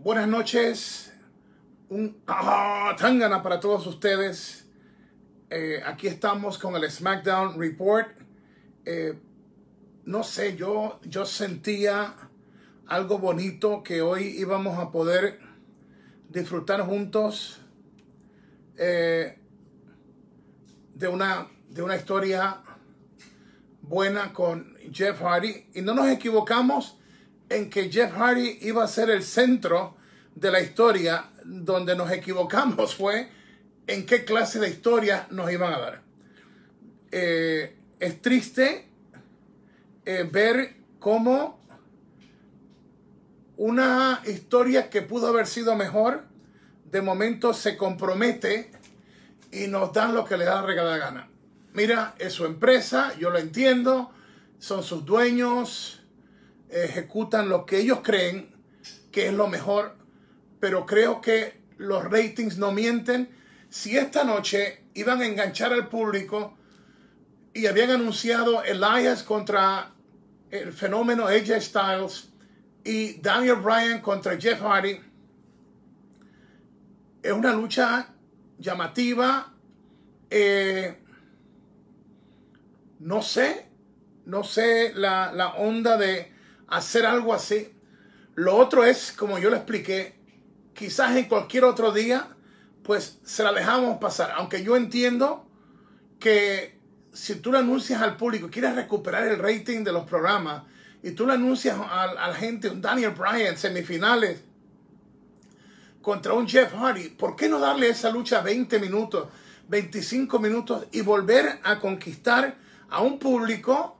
Buenas noches, un ah, tangana para todos ustedes. Eh, aquí estamos con el SmackDown Report. Eh, no sé, yo, yo sentía algo bonito que hoy íbamos a poder disfrutar juntos eh, de, una, de una historia buena con Jeff Hardy. Y no nos equivocamos en que Jeff Hardy iba a ser el centro de la historia, donde nos equivocamos fue en qué clase de historia nos iban a dar. Eh, es triste eh, ver cómo una historia que pudo haber sido mejor, de momento se compromete y nos dan lo que le da la regalada gana. Mira, es su empresa, yo lo entiendo, son sus dueños, ejecutan lo que ellos creen que es lo mejor, pero creo que los ratings no mienten. Si esta noche iban a enganchar al público y habían anunciado Elias contra el fenómeno AJ Styles y Daniel Bryan contra Jeff Hardy, es una lucha llamativa. Eh, no sé, no sé la, la onda de hacer algo así. Lo otro es, como yo le expliqué, quizás en cualquier otro día, pues se la dejamos pasar. Aunque yo entiendo que si tú le anuncias al público, quieres recuperar el rating de los programas, y tú le anuncias a, la gente, un Daniel Bryan, semifinales, contra un Jeff Hardy, ¿por qué no darle esa lucha 20 minutos, 25 minutos y volver a conquistar a un público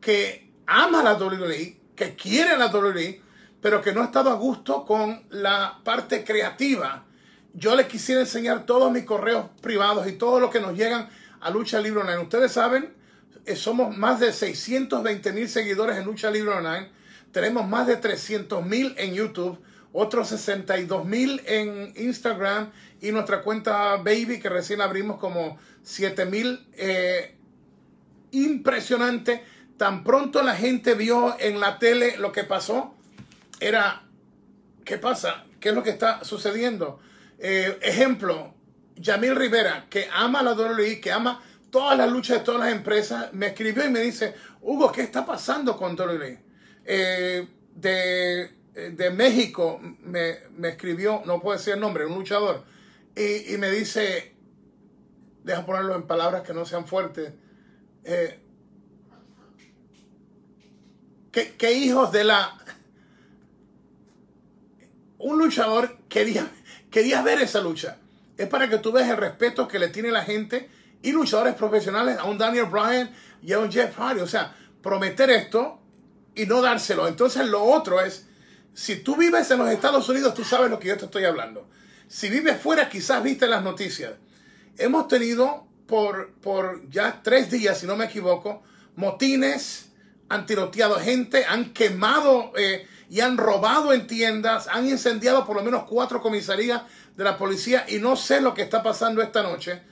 que ama la WWE, que quiere la WWE, pero que no ha estado a gusto con la parte creativa. Yo les quisiera enseñar todos mis correos privados y todo lo que nos llegan a Lucha Libre Online. Ustedes saben, eh, somos más de 620 mil seguidores en Lucha Libre Online. Tenemos más de 300 mil en YouTube, otros 62 mil en Instagram y nuestra cuenta Baby que recién abrimos como 7 mil. Eh, impresionante Tan pronto la gente vio en la tele lo que pasó, era, ¿qué pasa? ¿Qué es lo que está sucediendo? Eh, ejemplo, Yamil Rivera, que ama la WWE, que ama todas las luchas de todas las empresas, me escribió y me dice, Hugo, ¿qué está pasando con WWE? Eh, de, de, México me, escribió, no puedo decir el nombre, un luchador, y, me dice, deja ponerlo en palabras que no sean fuertes, eh, ¿Qué, hijos de la... Un luchador quería, quería ver esa lucha. Es para que tú veas el respeto que le tiene la gente y luchadores profesionales a un Daniel Bryan y a un Jeff Hardy. O sea, prometer esto y no dárselo. Entonces lo otro es, si tú vives en los Estados Unidos, tú sabes lo que yo te estoy hablando. Si vives fuera, quizás viste las noticias. Hemos tenido por, por ya tres días, si no me equivoco, motines han tiroteado gente, han quemado eh, y han robado en tiendas, han incendiado por lo menos cuatro comisarías de la policía y no sé lo que está pasando esta noche.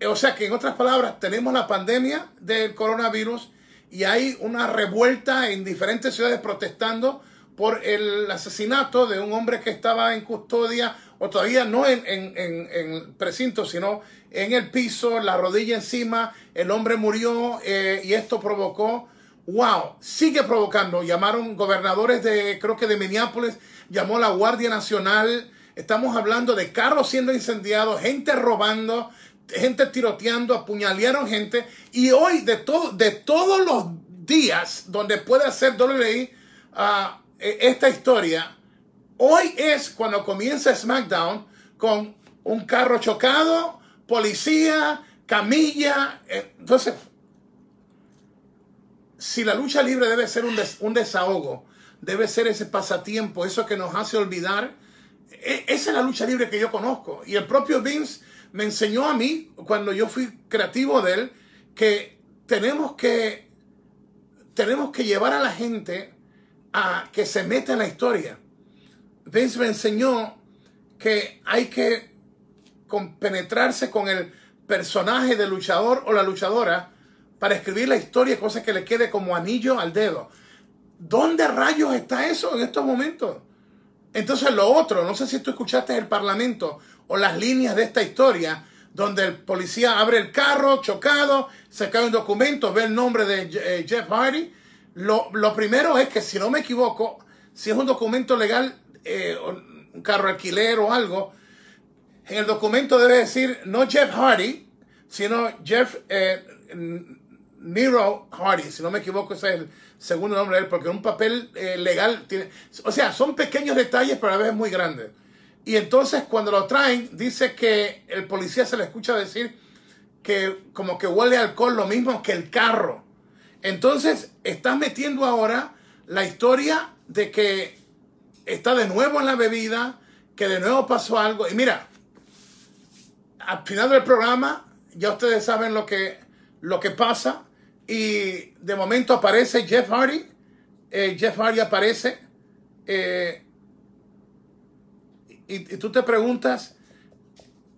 Eh, o sea que en otras palabras, tenemos la pandemia del coronavirus y hay una revuelta en diferentes ciudades protestando por el asesinato de un hombre que estaba en custodia, o todavía no en, en, precinto, sino en el piso, la rodilla encima, el hombre murió eh, y esto provocó wow, sigue provocando. Llamaron gobernadores de, creo que de Minneapolis, llamó la Guardia Nacional. Estamos hablando de carros siendo incendiados, gente robando, gente tiroteando, apuñalearon gente. Y hoy, de, de todos los días donde puede hacer WWE uh, esta historia, hoy es cuando comienza SmackDown con un carro chocado, policía, camilla. Eh, entonces, si la lucha libre debe ser un, desahogo, debe ser ese pasatiempo, eso que nos hace olvidar, e, esa es la lucha libre que yo conozco. Y el propio Vince me enseñó a mí, cuando yo fui creativo de él, que tenemos que, tenemos que llevar a la gente a que se meta en la historia. Vince me enseñó que hay que penetrarse con el personaje del luchador o la luchadora para escribir la historia, cosa que le quede como anillo al dedo. ¿Dónde rayos está eso en estos momentos? Entonces lo otro, no sé si tú escuchaste el parlamento o las líneas de esta historia, donde el policía abre el carro chocado, se cae un documento, ve el nombre de eh, Jeff Hardy. Lo, lo, primero es que, si no me equivoco, si es un documento legal, eh, un carro alquiler o algo, en el documento debe decir no Jeff Hardy, sino Jeff eh, Nero Hardy, si no me equivoco, ese es el segundo nombre de él, porque un papel eh, legal tiene. O sea, son pequeños detalles, pero a veces muy grandes. Y entonces, cuando lo traen, dice que el policía se le escucha decir que como que huele alcohol lo mismo que el carro. Entonces, estás metiendo ahora la historia de que está de nuevo en la bebida, que de nuevo pasó algo. Y mira, al final del programa, ya ustedes saben lo que, lo que pasa. Y de momento aparece Jeff Hardy. Eh, Jeff Hardy aparece. Eh, y, tú te preguntas,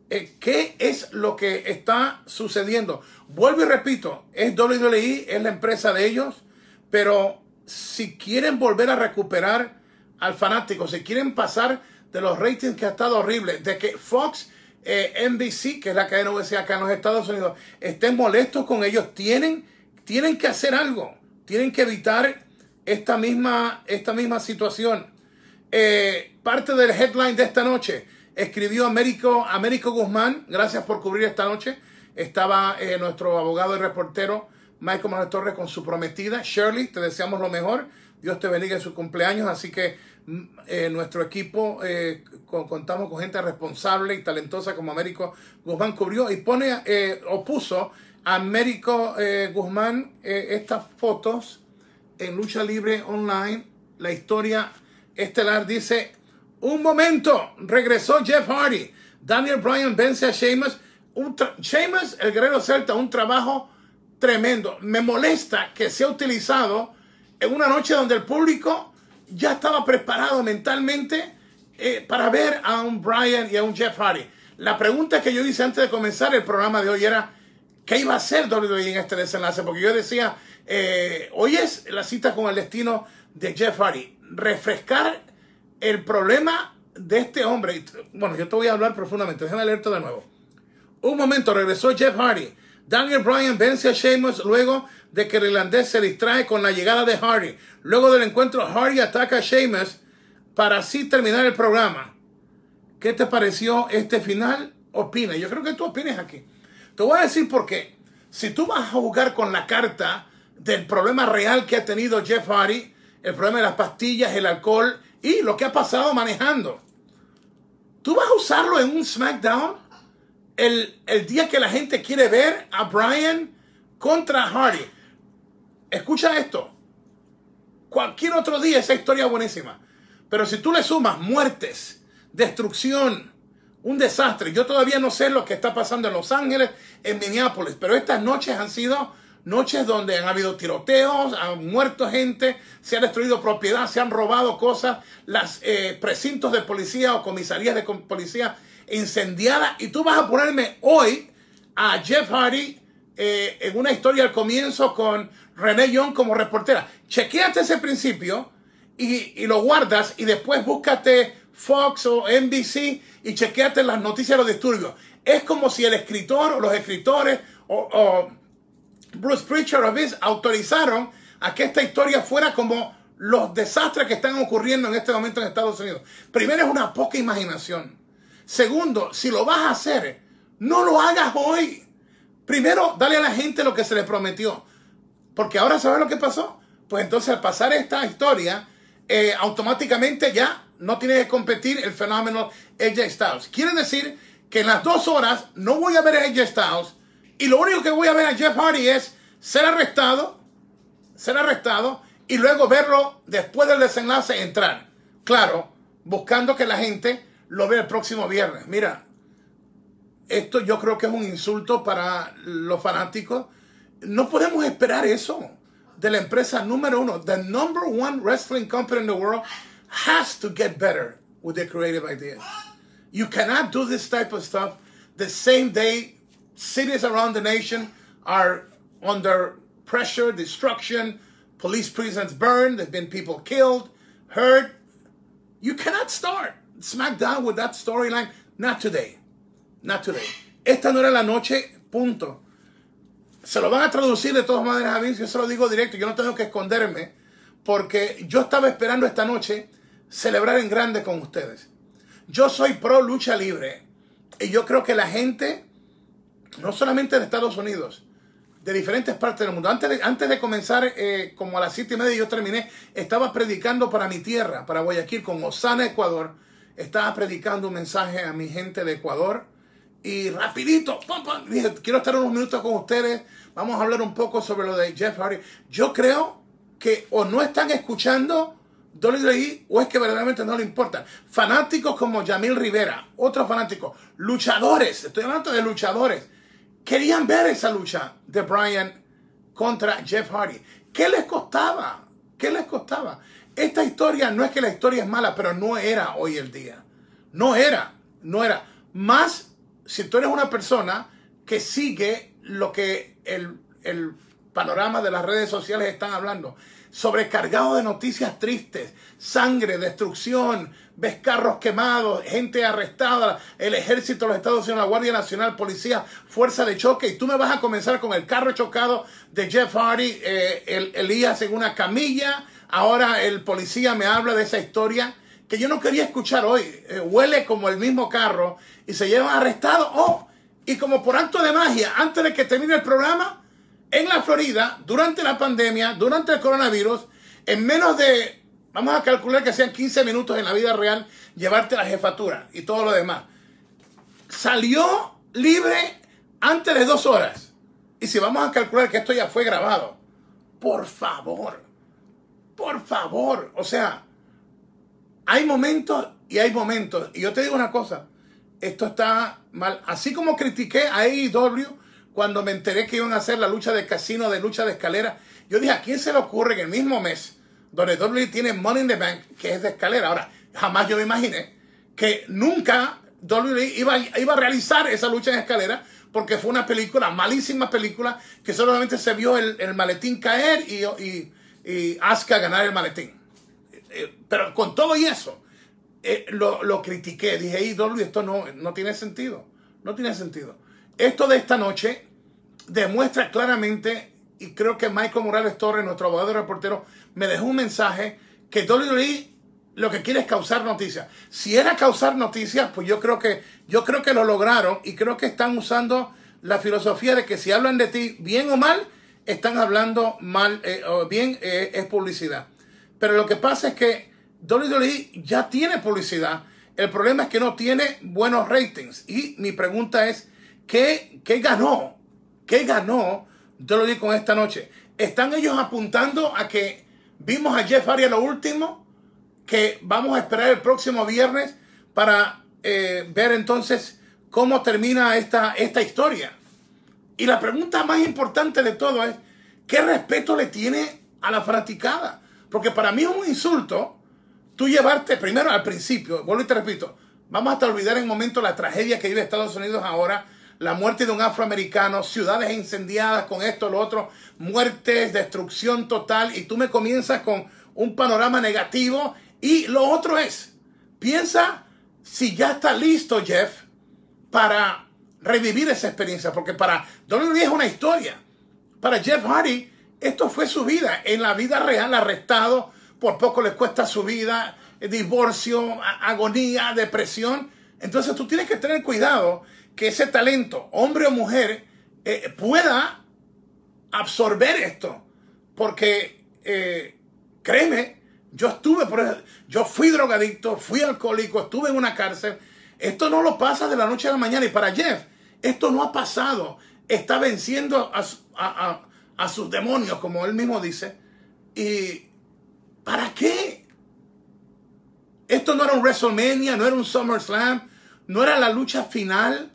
eh, ¿qué es lo que está sucediendo? Vuelvo y repito, es WWE, es la empresa de ellos, pero si quieren volver a recuperar al fanático, si quieren pasar de los ratings que ha estado horrible, de que Fox, NBC, que es la cadena USA acá en los Estados Unidos, estén molestos con ellos, tienen tienen que hacer algo, tienen que evitar esta misma, esta misma situación. Eh, parte del headline de esta noche escribió Américo, Américo Guzmán, gracias por cubrir esta noche. Estaba eh, nuestro abogado y reportero Michael Manuel Torres con su prometida, Shirley, te deseamos lo mejor. Dios te bendiga en su cumpleaños, así que mm, eh, nuestro equipo contamos con gente responsable y talentosa como Américo Guzmán cubrió y pone, opuso Américo eh, Guzmán, eh, estas fotos en Lucha Libre Online, la historia estelar dice, un momento, regresó Jeff Hardy, Daniel Bryan vence a Sheamus, Sheamus, el guerrero celta, un trabajo tremendo. Me molesta que sea utilizado en una noche donde el público ya estaba preparado mentalmente eh, para ver a un Bryan y a un Jeff Hardy. La pregunta que yo hice antes de comenzar el programa de hoy era, ¿Qué iba a hacer WWE en este desenlace? Porque yo decía, eh, hoy es la cita con el destino de Jeff Hardy. Refrescar el problema de este hombre. Bueno, yo te voy a hablar profundamente. Déjame leerte de nuevo. Un momento, regresó Jeff Hardy. Daniel Bryan vence a Sheamus luego de que el irlandés se distrae con la llegada de Hardy. Luego del encuentro, Hardy ataca a Sheamus para así terminar el programa. ¿Qué te pareció este final? Opina. Yo creo que tú opines aquí. Te voy a decir por qué. Si tú vas a jugar con la carta del problema real que ha tenido Jeff Hardy, el problema de las pastillas, el alcohol y lo que ha pasado manejando, tú vas a usarlo en un SmackDown el, el día que la gente quiere ver a Brian contra Hardy. Escucha esto. Cualquier otro día esa historia buenísima. Pero si tú le sumas muertes, destrucción, un desastre. Yo todavía no sé lo que está pasando en Los Ángeles, en Minneapolis, pero estas noches han sido noches donde han habido tiroteos, han muerto gente, se ha destruido propiedad, se han robado cosas, las eh, precintos de policía o comisarías de policía incendiadas. Y tú vas a ponerme hoy a Jeff Hardy eh, en una historia al comienzo con René Young como reportera. Chequéate ese principio y lo guardas y después búscate Fox o NBC y chequeate las noticias de los disturbios. Es como si el escritor o los escritores o, Bruce Pritchard o Vince autorizaron a que esta historia fuera como los desastres que están ocurriendo en este momento en Estados Unidos. Primero es una poca imaginación. Segundo, si lo vas a hacer, no lo hagas hoy. Primero, dale a la gente lo que se le prometió. Porque ahora sabes lo que pasó. Pues entonces al pasar esta historia, eh, automáticamente ya no tiene que competir el fenómeno AJ Styles. Quiere decir que en las dos horas no voy a ver a AJ Styles y lo único que voy a ver a Jeff Hardy es ser arrestado, ser arrestado y luego verlo después del desenlace entrar. Claro, buscando que la gente lo vea el próximo viernes. Mira, esto yo creo que es un insulto para los fanáticos. No podemos esperar eso de la empresa número uno, the number one wrestling company in the world has to get better with their creative ideas. You cannot do this type of stuff the same day cities around the nation are under pressure, destruction, police prisons burned, there've been people killed, hurt. You cannot start SmackDown with that storyline. Not today. Not today. Esta no era la noche, punto. Se lo van a traducir de todas maneras a mí, yo se lo digo directo, yo no tengo que esconderme, porque yo estaba esperando esta noche celebrar en grande con ustedes. Yo soy pro lucha libre y yo creo que la gente, no solamente de Estados Unidos, de diferentes partes del mundo. Antes de, antes de comenzar, eh, como a las siete y media yo terminé, estaba predicando para mi tierra, para Guayaquil, con Osana, Ecuador. Estaba predicando un mensaje a mi gente de Ecuador. Y rapidito, dije, quiero estar unos minutos con ustedes. Vamos a hablar un poco sobre lo de Jeff Hardy. Yo creo que o no están escuchando WWE o es que verdaderamente no le importa. Fanáticos como Yamil Rivera, otros fanáticos, luchadores, estoy hablando de luchadores querían ver esa lucha de Bryan contra Jeff Hardy. ¿Qué les costaba? ¿Qué les costaba? Esta historia no es que la historia es mala, pero no era hoy el día. No era, no era. Más si tú eres una persona que sigue lo que el, el panorama de las redes sociales están hablando. Sobrecargado de noticias tristes, sangre, destrucción, ves carros quemados, gente arrestada, el ejército de los Estados Unidos, la Guardia Nacional, policía, fuerza de choque, y tú me vas a comenzar con el carro chocado de Jeff Hardy, eh, el, Elías en una camilla, ahora el policía me habla de esa historia que yo no quería escuchar hoy, eh, huele como el mismo carro y se llevan arrestados, oh, y como por acto de magia, antes de que termine el programa, en la Florida, durante la pandemia, durante el coronavirus, en menos de, vamos a calcular que sean 15 minutos en la vida real, llevarte la jefatura y todo lo demás. Salió libre antes de dos horas. Y si vamos a calcular que esto ya fue grabado, por favor, por favor, o sea, hay momentos y hay momentos. Y yo te digo una cosa, esto está mal. Así como critiqué a AEW, cuando me enteré que iban a hacer la lucha de casino, de lucha de escalera, yo dije, ¿a quién se le ocurre en el mismo mes donde WWE tiene Money in the Bank, que es de escalera? Ahora, jamás yo me imaginé que nunca WWE iba, iba a realizar esa lucha en escalera porque fue una película, malísima película, que solamente se vio el, maletín caer y, y, y, Asuka ganar el maletín. Eh, pero con todo y eso, eh, lo, lo, critiqué. Dije, WWE, esto no, no tiene sentido. No tiene sentido. Esto de esta noche demuestra claramente, y creo que Michael Morales Torres, nuestro abogado reportero, me dejó un mensaje que WWE lo que quiere es causar noticias. Si era causar noticias, pues yo creo que yo creo que lo lograron y creo que están usando la filosofía de que si hablan de ti bien o mal, están hablando mal eh, o bien eh, es publicidad. Pero lo que pasa es que WWE ya tiene publicidad. El problema es que no tiene buenos ratings. Y mi pregunta es, ¿qué, qué ganó ¿Qué ganó WWE con esta noche? ¿Están ellos apuntando a que vimos a Jeff Hardy lo último? Que vamos a esperar el próximo viernes para eh, ver entonces cómo termina esta, esta historia. Y la pregunta más importante de todo es, ¿qué respeto le tiene a la fanaticada? Porque para mí es un insulto tú llevarte primero al principio, vuelvo y te repito, vamos hasta olvidar en un momento la tragedia que vive Estados Unidos ahora la muerte de un afroamericano, ciudades incendiadas con esto, lo otro, muertes, destrucción total, y tú me comienzas con un panorama negativo. Y lo otro es, piensa si ya está listo Jeff para revivir esa experiencia, porque para WWE es una historia. Para Jeff Hardy, esto fue su vida, en la vida real, arrestado, por poco le cuesta su vida, divorcio, agonía, depresión. Entonces tú tienes que tener cuidado que ese talento, hombre o mujer, eh, pueda absorber esto. Porque, eh, créeme, yo estuve, por yo fui drogadicto, fui alcohólico, estuve en una cárcel. Esto no lo pasa de la noche a la mañana. Y para Jeff, esto no ha pasado. Está venciendo a, a sus demonios, como él mismo dice. ¿Y para qué? Esto no era un WrestleMania, no era un SummerSlam, no era la lucha final.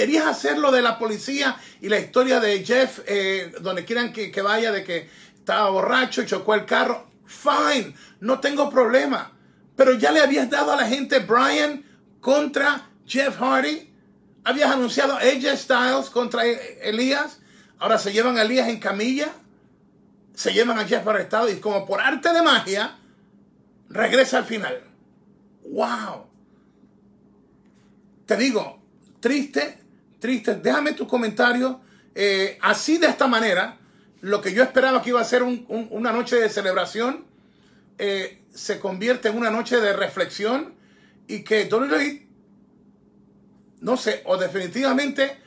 Querías hacerlo de la policía y la historia de Jeff, eh, donde quieran que, que, vaya, de que estaba borracho chocó el carro. Fine, no tengo problema. Pero ya le habías dado a la gente Brian contra Jeff Hardy. Habías anunciado AJ Styles contra Elías. Ahora se llevan a Elías en camilla. Se llevan a Jeff arrestado. Y como por arte de magia, regresa al final. ¡Wow! Te digo, triste, triste. Déjame tu comentario. Eh, así de esta manera, lo que yo esperaba que iba a ser una noche de celebración, eh, se convierte en una noche de reflexión y que WWE, no sé, o definitivamente,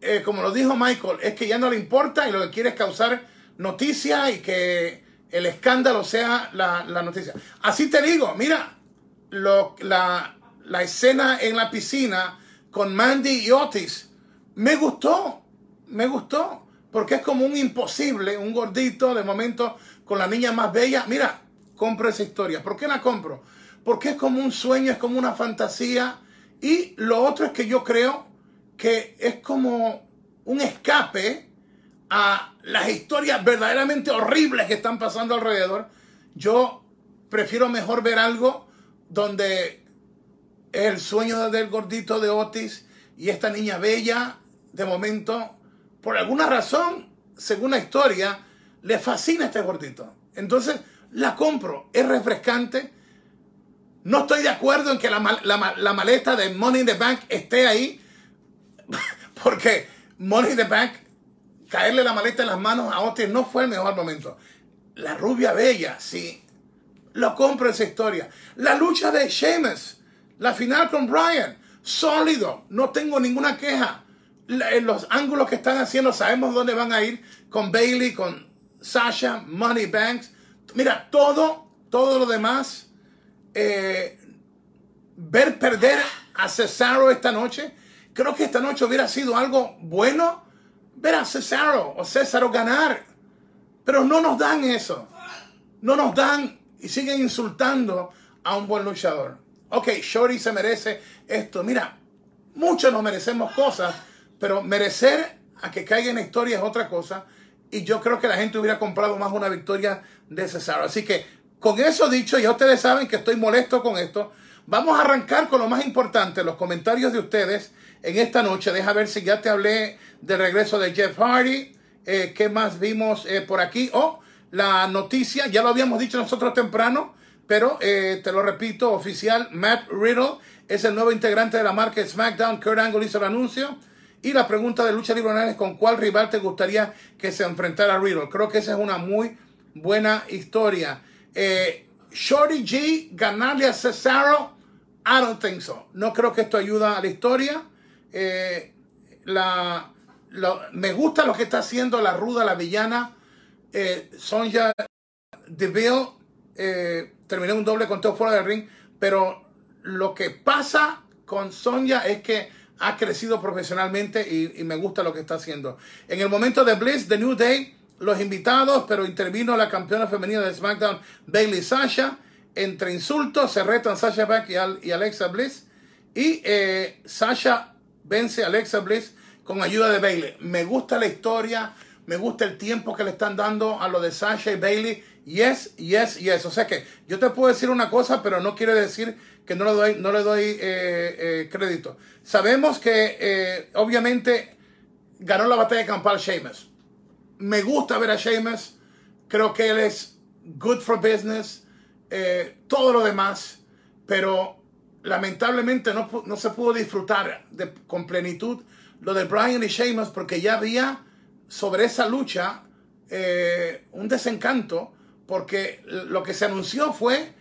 eh, como lo dijo Michael, es que ya no le importa y lo que quiere es causar noticia y que el escándalo sea la, noticia. Así te digo, mira, lo, la, la escena en la piscina con Mandy y Otis, me gustó, me gustó, porque es como un imposible, un gordito de momento con la niña más bella. Mira, compro esa historia. ¿Por qué la compro? Porque es como un sueño, es como una fantasía. Y lo otro es que yo creo que es como un escape a las historias verdaderamente horribles que están pasando alrededor. Yo prefiero mejor ver algo donde el sueño del gordito de Otis y esta niña bella, de momento, por alguna razón, según la historia, le fascina este gordito. Entonces, la compro. Es refrescante. No estoy de acuerdo en que la, maleta de Money in the Bank esté ahí. Porque Money in the Bank, caerle la maleta en las manos a Otis no fue el mejor momento. La rubia bella, sí. Lo compro esa historia. La lucha de Sheamus. La final con Brian. Sólido. No tengo ninguna queja los ángulos que están haciendo, sabemos dónde van a ir con Bailey, con Sasha, Money Banks. Mira, todo, todo lo demás, eh, ver perder a Cesaro esta noche, creo que esta noche hubiera sido algo bueno ver a Cesaro o Cesaro ganar. Pero no nos dan eso. No nos dan y siguen insultando a un buen luchador. Ok, Shorty se merece esto. Mira, muchos nos merecemos cosas pero merecer a que caiga en la historia es otra cosa. Y yo creo que la gente hubiera comprado más una victoria de Cesaro. Así que con eso dicho, ya ustedes saben que estoy molesto con esto. Vamos a arrancar con lo más importante, los comentarios de ustedes en esta noche. Deja ver si ya te hablé del regreso de Jeff Hardy. Eh, ¿Qué más vimos eh, por aquí? Oh, la noticia, ya lo habíamos dicho nosotros temprano, pero eh, te lo repito, oficial, Matt Riddle es el nuevo integrante de la marca SmackDown. Kurt Angle hizo el anuncio. Y la pregunta de lucha libre es con cuál rival te gustaría que se enfrentara Riddle. Creo que esa es una muy buena historia. Eh, Shorty G ganarle a Cesaro, I don't think so. No creo que esto ayuda a la historia. Eh, la, me gusta lo que está haciendo la ruda, la villana. Eh, Sonja Deville eh, terminó un doble conteo fuera del ring, pero lo que pasa con Sonja es que ha crecido profesionalmente y, me gusta lo que está haciendo. En el momento de Bliss, The New Day, los invitados, pero intervino la campeona femenina de SmackDown, Bailey Sasha. Entre insultos se retan Sasha Back y, Alexa Bliss. Y eh, Sasha vence a Alexa Bliss con ayuda de Bailey. Me gusta la historia, me gusta el tiempo que le están dando a lo de Sasha y Bailey. Yes, yes, yes. O sea que yo te puedo decir una cosa, pero no quiere decir que no le doy, no le doy eh, eh, crédito. Sabemos que eh, obviamente ganó la batalla campal Sheamus. Me gusta ver a Sheamus. Creo que él es good for business. todo lo demás. Pero lamentablemente no, no se pudo disfrutar de, con plenitud lo de Brian y Sheamus porque ya había sobre esa lucha un desencanto porque lo que se anunció fue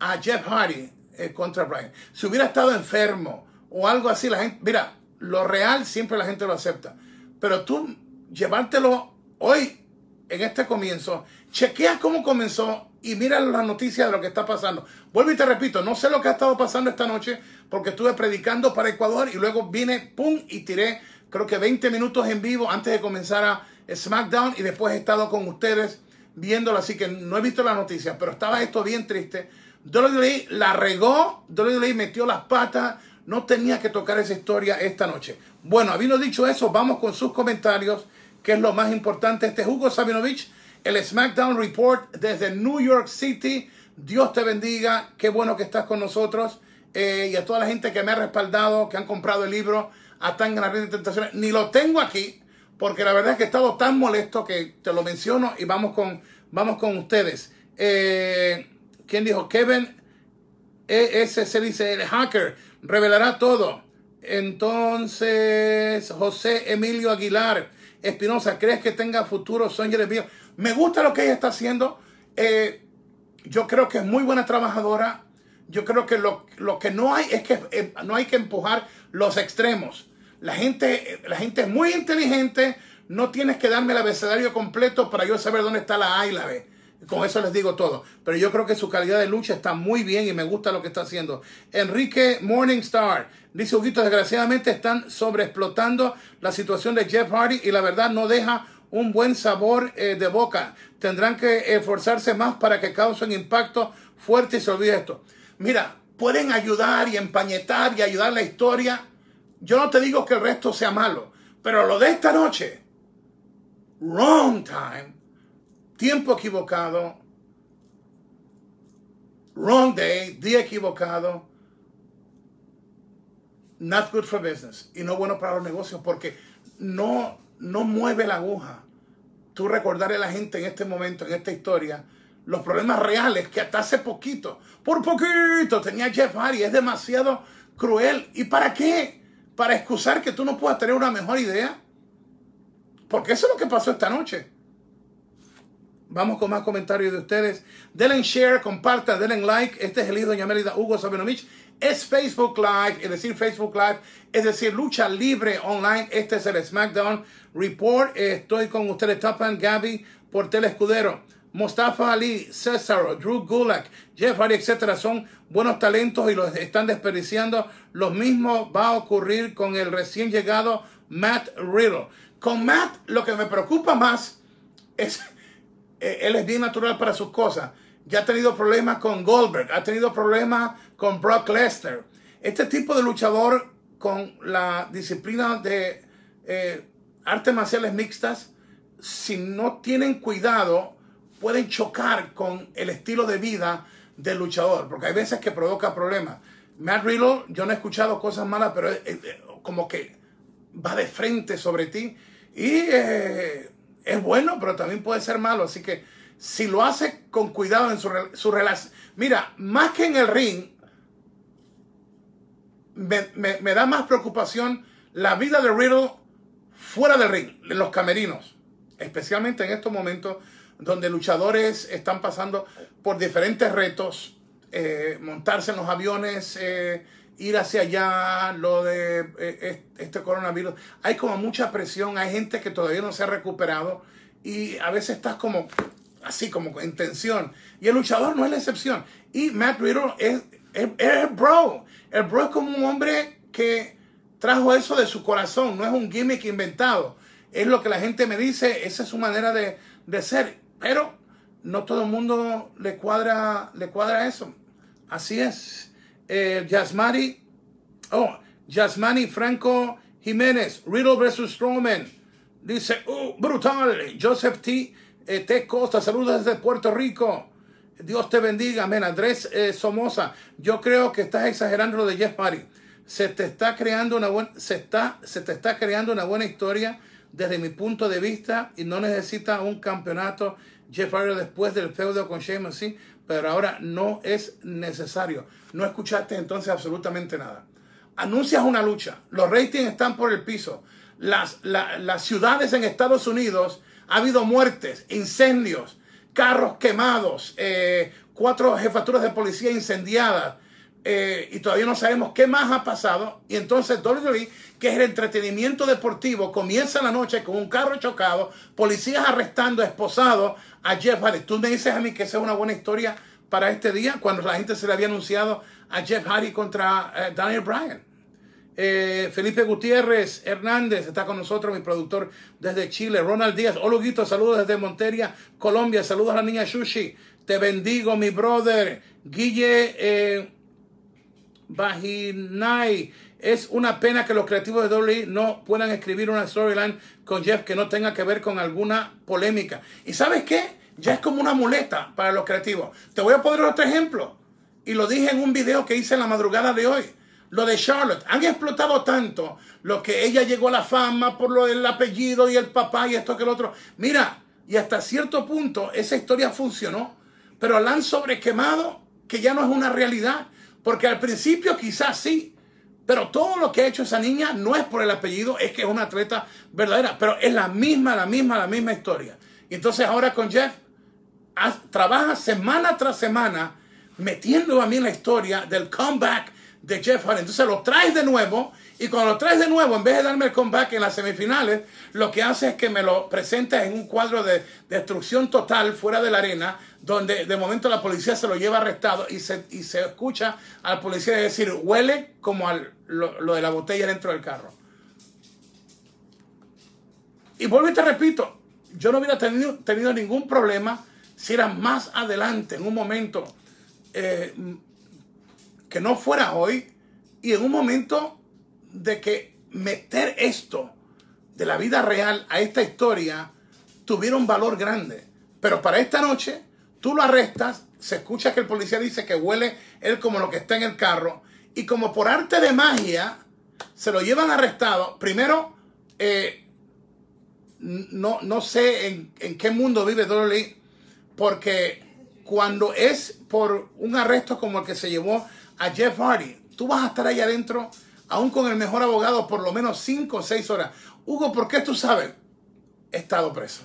a Jeff Hardy eh, contra Brian. Si hubiera estado enfermo o algo así, la gente, mira, lo real siempre la gente lo acepta. Pero tú llevártelo hoy, en este comienzo, chequea cómo comenzó y mira las noticias de lo que está pasando. Vuelvo y te repito, no sé lo que ha estado pasando esta noche porque estuve predicando para Ecuador y luego vine, pum, y tiré creo que 20 minutos en vivo antes de comenzar a SmackDown y después he estado con ustedes viéndolo, así que no he visto las noticias, pero estaba esto bien triste WWE la regó, WWE metió las patas, no tenía que tocar esa historia esta noche. Bueno, habiendo dicho eso, vamos con sus comentarios, que es lo más importante. Este es Hugo Sabinovich, el SmackDown Report desde New York City. Dios te bendiga, qué bueno que estás con nosotros. Eh, y a toda la gente que me ha respaldado, que han comprado el libro a tan de tentaciones. Ni lo tengo aquí, porque la verdad es que he estado tan molesto que te lo menciono y vamos con, vamos con ustedes. Eh, ¿Quién dijo? Kevin E, se dice el hacker, revelará todo. Entonces, José Emilio Aguilar Espinosa, ¿crees que tenga futuro Sonia mío? Me gusta lo que ella está haciendo. Eh, yo creo que es muy buena trabajadora. Yo creo que lo, que no hay es que eh, no hay que empujar los extremos. La gente, la gente es muy inteligente. No tienes que darme el abecedario completo para yo saber dónde está la A y la B. Con eso les digo todo. Pero yo creo que su calidad de lucha está muy bien y me gusta lo que está haciendo. Enrique Morningstar dice, Huguito, desgraciadamente están sobreexplotando la situación de Jeff Hardy y la verdad no deja un buen sabor eh, de boca. Tendrán que esforzarse más para que causen impacto fuerte y se olvide esto. Mira, pueden ayudar y empañetar y ayudar la historia. Yo no te digo que el resto sea malo, pero lo de esta noche, wrong time, tiempo equivocado, wrong day, día equivocado, not good for business y no bueno para los negocios porque no, no mueve la aguja. Tú recordarle a la gente en este momento, en esta historia, los problemas reales que hasta hace poquito, por poquito, tenía Jeff Hardy. Es demasiado cruel. ¿Y para qué? Para excusar que tú no puedas tener una mejor idea. Porque eso es lo que pasó esta noche. Vamos con más comentarios de ustedes. Denle share, compartan, denle like. Este es el hijo de Yamelida Hugo Sabinovich. Es Facebook Live, es decir, Facebook Live, es decir, lucha libre online. Este es el SmackDown Report. Estoy con ustedes, Tapan Gaby, Portel Escudero. Mustafa Ali, César, Drew Gulak, Jeff Hardy, etcétera, son buenos talentos y los están desperdiciando. Lo mismo va a ocurrir con el recién llegado Matt Riddle. Con Matt, lo que me preocupa más es eh, él es bien natural para sus cosas. Ya ha tenido problemas con Goldberg, ha tenido problemas con Brock Lesnar. Este tipo de luchador con la disciplina de eh, artes marciales mixtas, si no tienen cuidado, pueden chocar con el estilo de vida del luchador, porque hay veces que provoca problemas. Matt Riddle, yo no he escuchado cosas malas, pero como que va de frente sobre ti y eh, es bueno, pero también puede ser malo. Así que si lo hace con cuidado en su, su relación. Mira, más que en el ring, me, da más preocupación la vida de Riddle fuera del ring, en los camerinos. Especialmente en estos momentos donde luchadores están pasando por diferentes retos. Eh, montarse en los aviones, eh, ir hacia allá, lo de eh, este coronavirus. Hay como mucha presión, hay gente que todavía no se ha recuperado y a veces estás como así, como en tensión. Y el luchador no es la excepción. Y Matt Riddle es, el bro. El bro es como un hombre que trajo eso de su corazón, no es un gimmick inventado. Es lo que la gente me dice, esa es su manera de, de ser. Pero no todo el mundo le cuadra, le cuadra eso. Así es eh, Yasmani, oh, Yasmani Franco Jiménez, Riddle versus Strowman. Dice, oh, brutal. Joseph T. Eh, T. Costa, saludos desde Puerto Rico. Dios te bendiga, amén. Andrés eh, Somoza, yo creo que estás exagerando lo de Jeff Hardy. Se te está creando una buena, se está, se te está creando una buena historia desde mi punto de vista y no necesita un campeonato Jeff Hardy después del feudo con Sheamus, sí, pero ahora no es necesario. No escuchaste entonces absolutamente nada. Anuncias una lucha, los ratings están por el piso. Las, las ciudades en Estados Unidos ha habido muertes, incendios, carros quemados, eh, cuatro jefaturas de policía incendiadas. Eh, y todavía no sabemos qué más ha pasado. Y entonces WWE, que es el entretenimiento deportivo, comienza la noche con un carro chocado, policías arrestando, esposados a Jeff Hardy. Tú me dices a mí que esa es una buena historia para este día, cuando la gente se le había anunciado a Jeff Hardy contra eh, Daniel Bryan. Eh, Felipe Gutiérrez Hernández está con nosotros, mi productor desde Chile. Ronald Díaz, Oluguito, saludos desde Monteria, Colombia. Saludos a la niña Shushi. Te bendigo, mi brother. Guille Bajinay. Es una pena que los creativos de WWE no puedan escribir una storyline con Jeff que no tenga que ver con alguna polémica. ¿Y sabes qué? Ya es como una muleta para los creativos. Te voy a poner otro ejemplo. Y lo dije en un video que hice en la madrugada de hoy. Lo de Charlotte. Han explotado tanto lo que ella llegó a la fama por lo del apellido y el papá y esto que el otro. Mira, y hasta cierto punto esa historia funcionó. Pero la han sobrequemado que ya no es una realidad Porque al principio quizás sí, pero todo lo que ha hecho esa niña no es por el apellido, es que es una atleta verdadera, pero es la misma, la misma, la misma historia. Y entonces ahora con Jeff, trabaja semana tras semana metiendo a mí la historia del comeback de Jeff Hardy. Entonces lo traes de nuevo y cuando lo traes de nuevo, en vez de darme el comeback en las semifinales, lo que hace es que me lo presenta en un cuadro de destrucción total fuera de la arena, donde de momento la policía se lo lleva arrestado y se, y se escucha al policía decir, huele como al, lo, de la botella dentro del carro. Y vuelvo y te repito, yo no hubiera tenido, tenido ningún problema si era más adelante, en un momento eh, que no fuera hoy, y en un momento de que meter esto de la vida real a esta historia tuviera un valor grande. Pero para esta noche, tú lo arrestas, se escucha que el policía dice que huele él como lo que está en el carro, y como por arte de magia, se lo llevan arrestado. Primero, eh, no, no sé en, en, qué mundo vive Dolly, porque cuando es por un arresto como el que se llevó a Jeff Hardy, tú vas a estar ahí adentro aún con el mejor abogado, por lo menos cinco o seis horas. Hugo, ¿por qué tú sabes? He estado preso.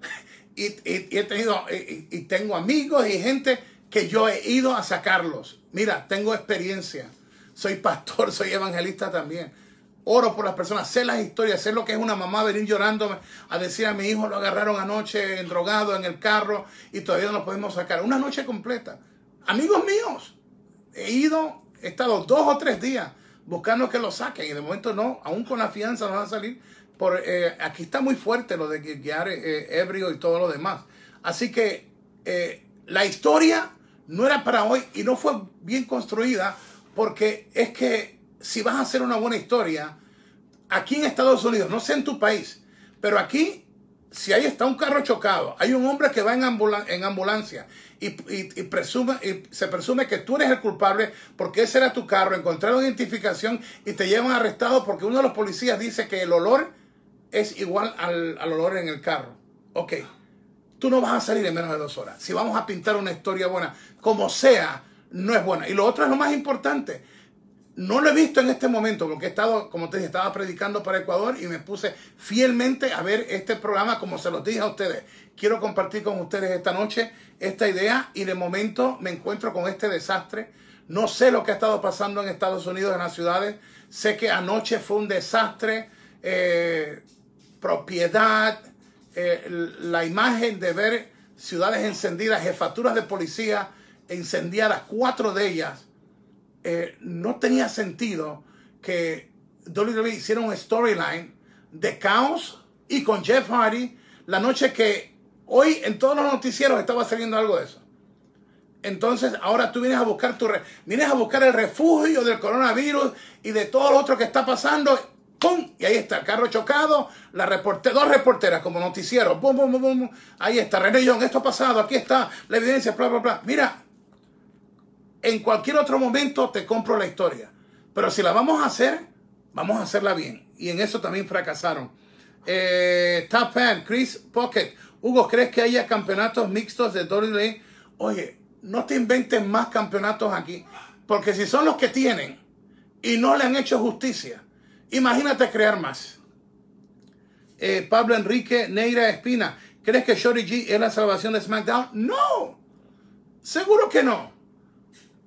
y, he tenido, y, tengo amigos y gente que yo he ido a sacarlos. Mira, tengo experiencia. Soy pastor, soy evangelista también. Oro por las personas, sé las historias, sé lo que es una mamá venir llorando a decir a mi hijo lo agarraron anoche drogado en el carro y todavía no lo podemos sacar. Una noche completa. Amigos míos, he ido, he estado dos o tres días buscando que lo saquen y de momento no, aún con la fianza no van a salir. Por, eh, aquí está muy fuerte lo de guiar eh, ebrio y todo lo demás. Así que eh, la historia no era para hoy y no fue bien construida porque es que si vas a hacer una buena historia, aquí en Estados Unidos, no sé en tu país, pero aquí, si ahí está un carro chocado, hay un hombre que va en, en ambulancia y, presume, y se presume que tú eres el culpable porque ese era tu carro, encontraron identificación y te llevan arrestado porque uno de los policías dice que el olor es igual al, al olor en el carro. Ok, tú no vas a salir en menos de dos horas. Si vamos a pintar una historia buena, como sea, no es buena. Y lo otro es lo más importante no lo he visto en este momento porque he estado, como te dije, estaba predicando para Ecuador y me puse fielmente a ver este programa como se los dije a ustedes. Quiero compartir con ustedes esta noche esta idea y de momento me encuentro con este desastre. No sé lo que ha estado pasando en Estados Unidos, en las ciudades. Sé que anoche fue un desastre. Eh, propiedad, eh, la imagen de ver ciudades encendidas, jefaturas de policía incendiadas, cuatro de ellas eh, no tenía sentido que WWE hiciera un storyline de caos y con Jeff Hardy la noche que hoy en todos los noticieros estaba saliendo algo de eso. Entonces ahora tú vienes a buscar tu vienes a buscar el refugio del coronavirus y de todo lo otro que está pasando. ¡Pum! Y ahí está carro chocado, la reporte, dos reporteras como noticiero. ¡Bum, bum, bum, bum! Ahí está René Young, esto ha pasado, aquí está la evidencia, bla, bla, bla. Mira, en cualquier otro momento te compro la historia. Pero si la vamos a hacer, vamos a hacerla bien. Y en eso también fracasaron. Eh, Top Chris Pocket. Hugo, ¿crees que haya campeonatos mixtos de WWE? Oye, no te inventes más campeonatos aquí. Porque si son los que tienen y no le han hecho justicia, imagínate crear más. Eh, Pablo Enrique Neira Espina, ¿crees que Shorty G es la salvación de SmackDown? No, seguro que no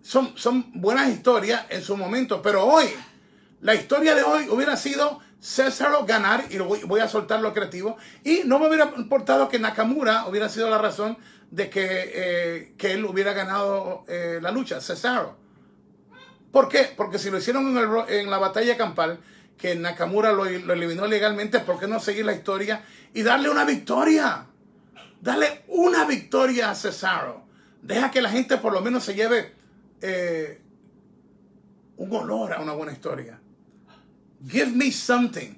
son, buenas historias en su momento, pero hoy, la historia de hoy hubiera sido César ganar, y voy, a soltar lo creativo, y no me hubiera importado que Nakamura hubiera sido la razón de que, eh, que él hubiera ganado eh, la lucha, Cesaro. ¿Por qué? Porque si lo hicieron en, la batalla campal, que Nakamura lo, lo, eliminó legalmente, ¿por qué no seguir la historia y darle una victoria? Darle una victoria a Cesaro. Deja que la gente por lo menos se lleve eh, un olor a una buena historia. Give me something,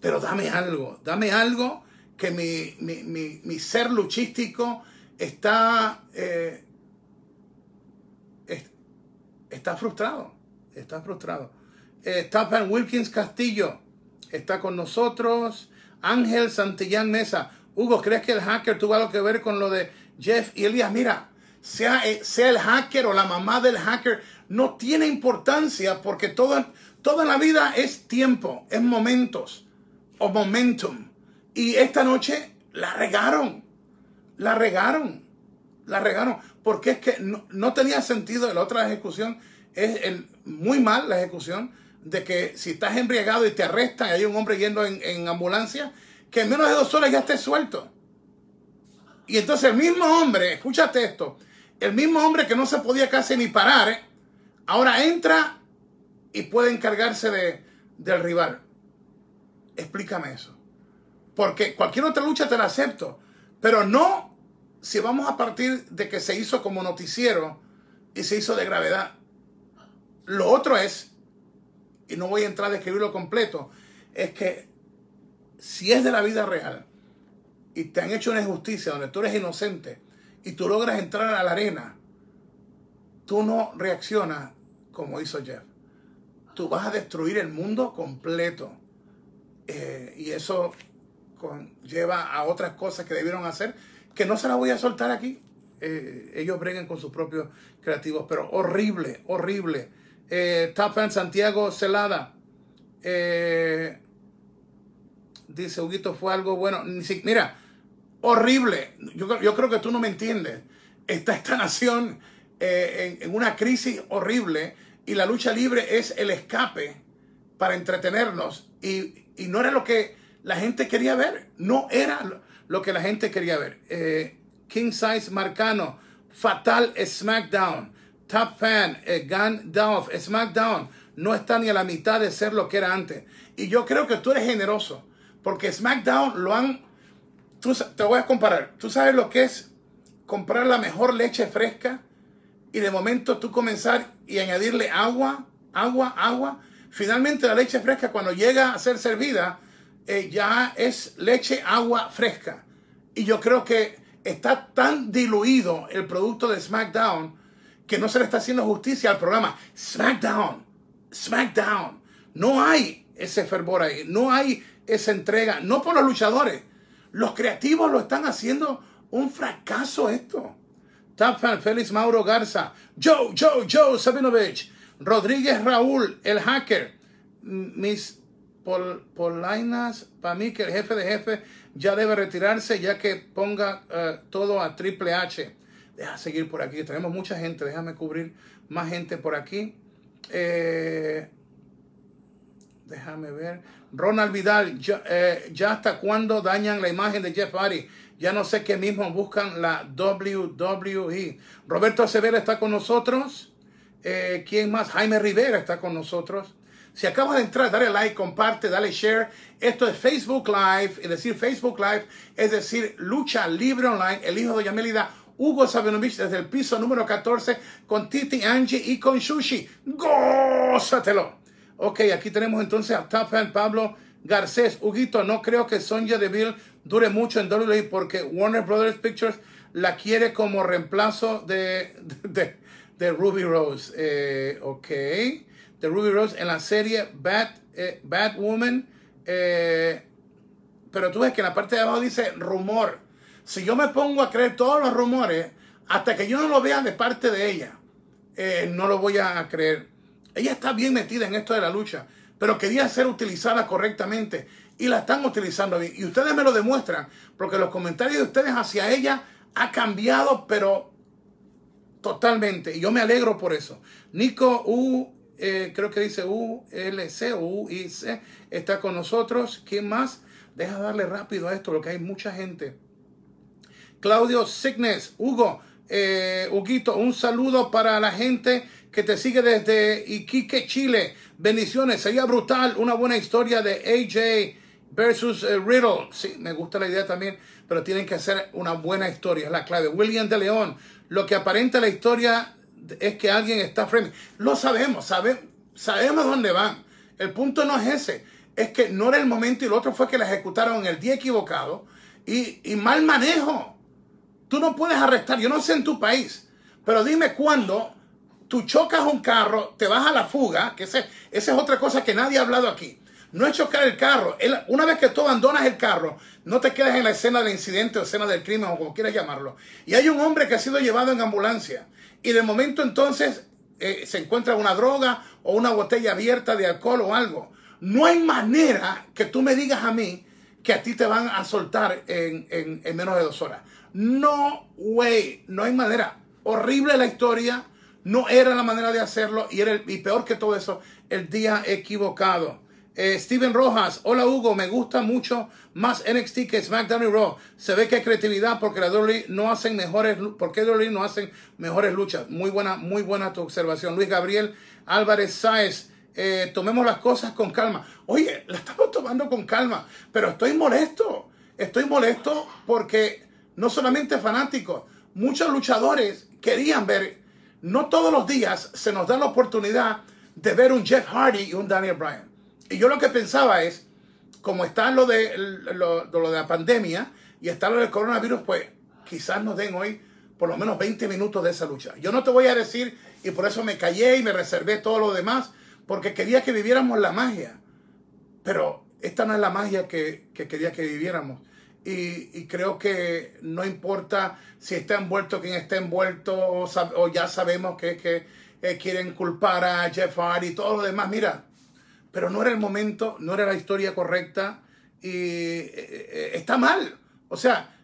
pero dame algo, dame algo que mi, ser luchístico está, eh, está frustrado, está frustrado. Eh, Wilkins Castillo está con nosotros. Ángel Santillán Mesa. Hugo, ¿crees que el hacker tuvo algo que ver con lo de Jeff y Elías? Mira, sea, eh, sea el hacker o la mamá del hacker, no tiene importancia porque todo, toda la vida es tiempo, es momentos o momentum. Y esta noche la regaron, la regaron, la regaron, porque es que no, tenía sentido la otra ejecución, es muy mal la ejecución de que si estás embriagado y te arrestan y hay un hombre yendo en, en ambulancia, que en menos de dos horas ya estés suelto. Y entonces el mismo hombre, escúchate esto, el mismo hombre que no se podía casi ni parar, ¿eh? ahora entra y puede encargarse de, del rival. Explícame eso. Porque cualquier otra lucha te la acepto, pero no si vamos a partir de que se hizo como noticiero y se hizo de gravedad. Lo otro es, y no voy a entrar a describirlo completo, es que si es de la vida real y te han hecho una injusticia donde tú eres inocente, y tú logras entrar a la arena, tú no reaccionas como hizo Jeff. Tú vas a destruir el mundo completo. Eh, y eso lleva a otras cosas que debieron hacer, que no se las voy a soltar aquí. Eh, ellos breguen con sus propios creativos, pero horrible, horrible. Eh, Top Fan Santiago Celada. Eh, dice Huguito, fue algo bueno. Mira, horrible. Yo, yo creo que tú no me entiendes. Está esta nación eh, en, una crisis horrible y la lucha libre es el escape para entretenernos. Y, y, no era lo que la gente quería ver. No era lo, que la gente quería ver. Eh, King Size Marcano, Fatal SmackDown, Top Fan, eh, Gandalf, SmackDown. No está ni a la mitad de ser lo que era antes. Y yo creo que tú eres generoso. Porque SmackDown lo han te voy a comparar. ¿Tú sabes lo que es comprar la mejor leche fresca y de momento tú comenzar y añadirle agua, agua, agua? Finalmente la leche fresca cuando llega a ser servida eh, ya es leche, agua fresca. Y yo creo que está tan diluido el producto de SmackDown que no se le está haciendo justicia al programa. SmackDown, SmackDown. No hay ese fervor ahí, no hay esa entrega, no por los luchadores, los creativos lo están haciendo un fracaso esto. Top fan, Félix Mauro Garza, Joe, Joe, Joe Sabinovich, Rodríguez Raúl, el hacker, mis pol, polainas, para mí que el jefe de jefe ya debe retirarse ya que ponga eh, todo a Triple H. Deja seguir por aquí, tenemos mucha gente, déjame cubrir más gente por aquí. Eh, déjame ver. Ronald Vidal, eh, ya, hasta cuándo dañan la imagen de Jeff Hardy. Ya no sé qué mismo buscan la WWE. Roberto Acevedo está con nosotros. Eh, ¿Quién más? Jaime Rivera está con nosotros. Si acabas de entrar, dale like, comparte, dale share. Esto es Facebook Live. Es decir, Facebook Live es decir, lucha libre online. El hijo de Yamelida, Hugo Sabinovich, desde el piso número 14, con Titi Angie y con Sushi. ¡Gózatelo! Ok, aquí tenemos entonces a Top Fan Pablo Garcés. Huguito, no creo que Sonja Deville dure mucho en WWE porque Warner Brothers Pictures la quiere como reemplazo de, de, Ruby Rose. Eh, ok. De Ruby Rose en la serie Bad, eh, Batwoman. Eh, pero tú ves que en la parte de abajo dice rumor. Si yo me pongo a creer todos los rumores, hasta que yo no lo vea de parte de ella, no lo voy a creer. Ella está bien metida en esto de la lucha, pero quería ser utilizada correctamente y la están utilizando bien. Y ustedes me lo demuestran, porque los comentarios de ustedes hacia ella ha cambiado, pero totalmente. Y yo me alegro por eso. Nico U, eh, creo que dice ULC o UIC, está con nosotros. ¿Quién más? Deja darle rápido a esto, porque hay mucha gente. Claudio Signes, Hugo, eh, Huguito, un saludo para la gente que te sigue desde Iquique, Chile. Bendiciones. Sería brutal una buena historia de AJ versus eh, Riddle. Sí, me gusta la idea también, pero tienen que hacer una buena historia. Es la clave. William de León. Lo que aparenta la historia es que alguien está frente. Lo sabemos, sabe, sabemos dónde van. El punto no es ese. Es que no era el momento y el otro fue que la ejecutaron el día equivocado y, y mal manejo. Tú no puedes arrestar, yo no sé en tu país, pero dime cuándo tú chocas un carro, te vas a la fuga, que esa es otra cosa que nadie ha hablado aquí. no es chocar el carro. Una vez que tú abandonas el carro, no te quedas en la escena del incidente o escena del crimen o como quieras llamarlo. Y hay un hombre que ha sido llevado en ambulancia. Y de momento entonces eh, se encuentra una droga o una botella abierta de alcohol o algo. No hay manera que tú me digas a mí que a ti te van a soltar en, en menos de dos horas. No way, no hay manera. Horrible la historia, no era la manera de hacerlo y, era el, y peor que todo eso, el día equivocado. Eh, Steven Rojas, hola Hugo, me gusta mucho más NXT que SmackDown y Raw. Se ve que hay creatividad porque la WWE no hacen mejores, porque WWE no hacen mejores luchas. Muy buena, muy buena tu observación. Luis Gabriel Álvarez Sáez, eh, tomemos las cosas con calma. Oye, la estamos tomando con calma, pero estoy molesto. Estoy molesto porque no solamente fanáticos, muchos luchadores querían ver, no todos los días se nos da la oportunidad de ver un Jeff Hardy y un Daniel Bryan. Y yo lo que pensaba es, como está lo de, lo, de la pandemia y está lo del coronavirus, pues quizás nos den hoy por lo menos 20 minutos de esa lucha. Yo no te voy a decir, y por eso me callé y me reservé todo lo demás, porque quería que viviéramos la magia. Pero esta no es la magia que, que quería que viviéramos y, creo que no importa si está envuelto quien está envuelto o, ya sabemos que, que eh, quieren culpar a Jeff Hardy y todo lo demás. Mira, pero no era el momento, no era la historia correcta y eh, eh, está mal. O sea,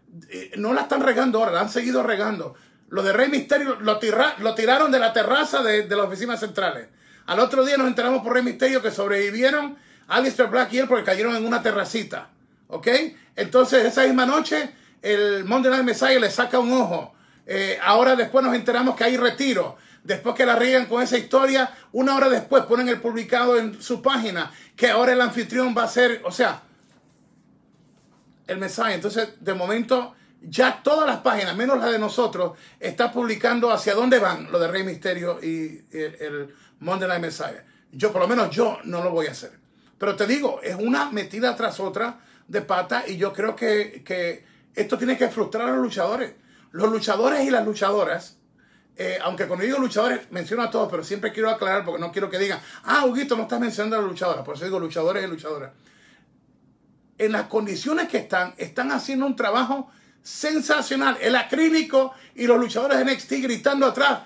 no la están regando ahora, la han seguido regando. Lo de Rey Misterio lo, lo tiraron de la terraza de, de las oficinas centrales. Al otro día nos enteramos por Rey Misterio que sobrevivieron Alistair Black y él porque cayeron en una terracita. ¿Ok? Entonces, esa misma noche, el Monday Night Messiah le saca un ojo. Eh, ahora después nos enteramos que hay retiro. Después que la riegan con esa historia, una hora después ponen el publicado en su página que ahora el anfitrión va a ser, o sea, el Messiah. Entonces, de momento, ya todas las páginas, menos la de nosotros, está publicando hacia dónde van lo de Rey Misterio y el, el Monday Night Messiah. Yo, por lo menos yo, no lo voy a hacer. Pero te digo, es una metida tras otra de pata y yo creo que, esto tiene que frustrar a los luchadores. Los luchadores y las luchadoras, eh, aunque cuando digo luchadores menciono a todos, pero siempre quiero aclarar porque no quiero que digan, ah, Huguito, no estás mencionando a las luchadoras, por eso digo luchadores y luchadoras. En las condiciones que están, están haciendo un trabajo sensacional. El acrílico y los luchadores de NXT gritando atrás.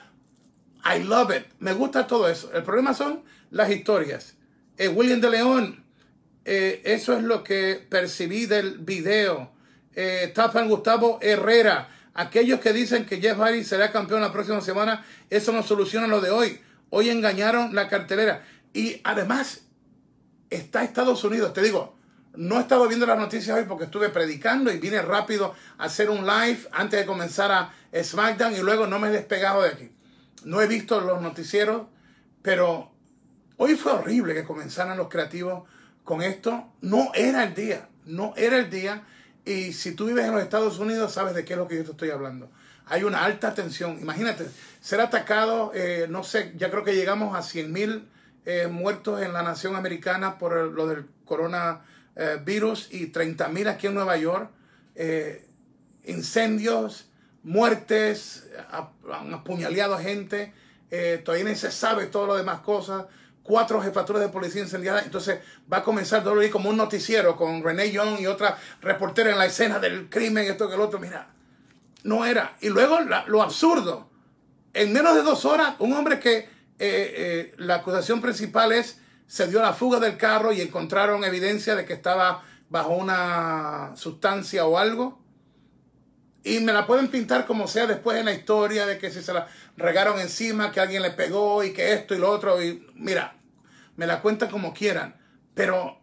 I love it. Me gusta todo eso. El problema son las historias. Eh, William de León eh, eso es lo que percibí del video. Eh, Gustavo Herrera. Aquellos que dicen que Jeff Hardy será campeón la próxima semana, eso no soluciona lo de hoy. Hoy engañaron la cartelera. Y además, está Estados Unidos. Te digo, no he estado viendo las noticias hoy porque estuve predicando y vine rápido a hacer un live antes de comenzar a SmackDown y luego no me he despegado de aquí. No he visto los noticieros, pero hoy fue horrible que comenzaran los creativos con esto, no era el día, no era el día. Y si tú vives en los Estados Unidos, sabes de qué es lo que yo te estoy hablando. Hay una alta tensión. Imagínate, ser atacado, eh, no sé, ya creo que llegamos a 100 mil eh, muertos en la nación americana por lo del coronavirus y 30 mil aquí en Nueva York. Eh, incendios, muertes, han apuñaleado gente. todavía no se sabe todo lo demás cosas cuatro jefaturas de policía incendiadas. Entonces va a comenzar WWE como un noticiero con Renee Young y otra reportera en la escena del crimen, esto que el otro. Mira, no era. Y luego lo absurdo. En menos de dos horas, un hombre que eh, eh, la acusación principal es se dio la fuga del carro y encontraron evidencia de que estaba bajo una sustancia o algo. Y me la pueden pintar como sea después en la historia de que si se la regaron encima, que alguien le pegó y que esto y lo otro. Y mira, me la cuentan como quieran, pero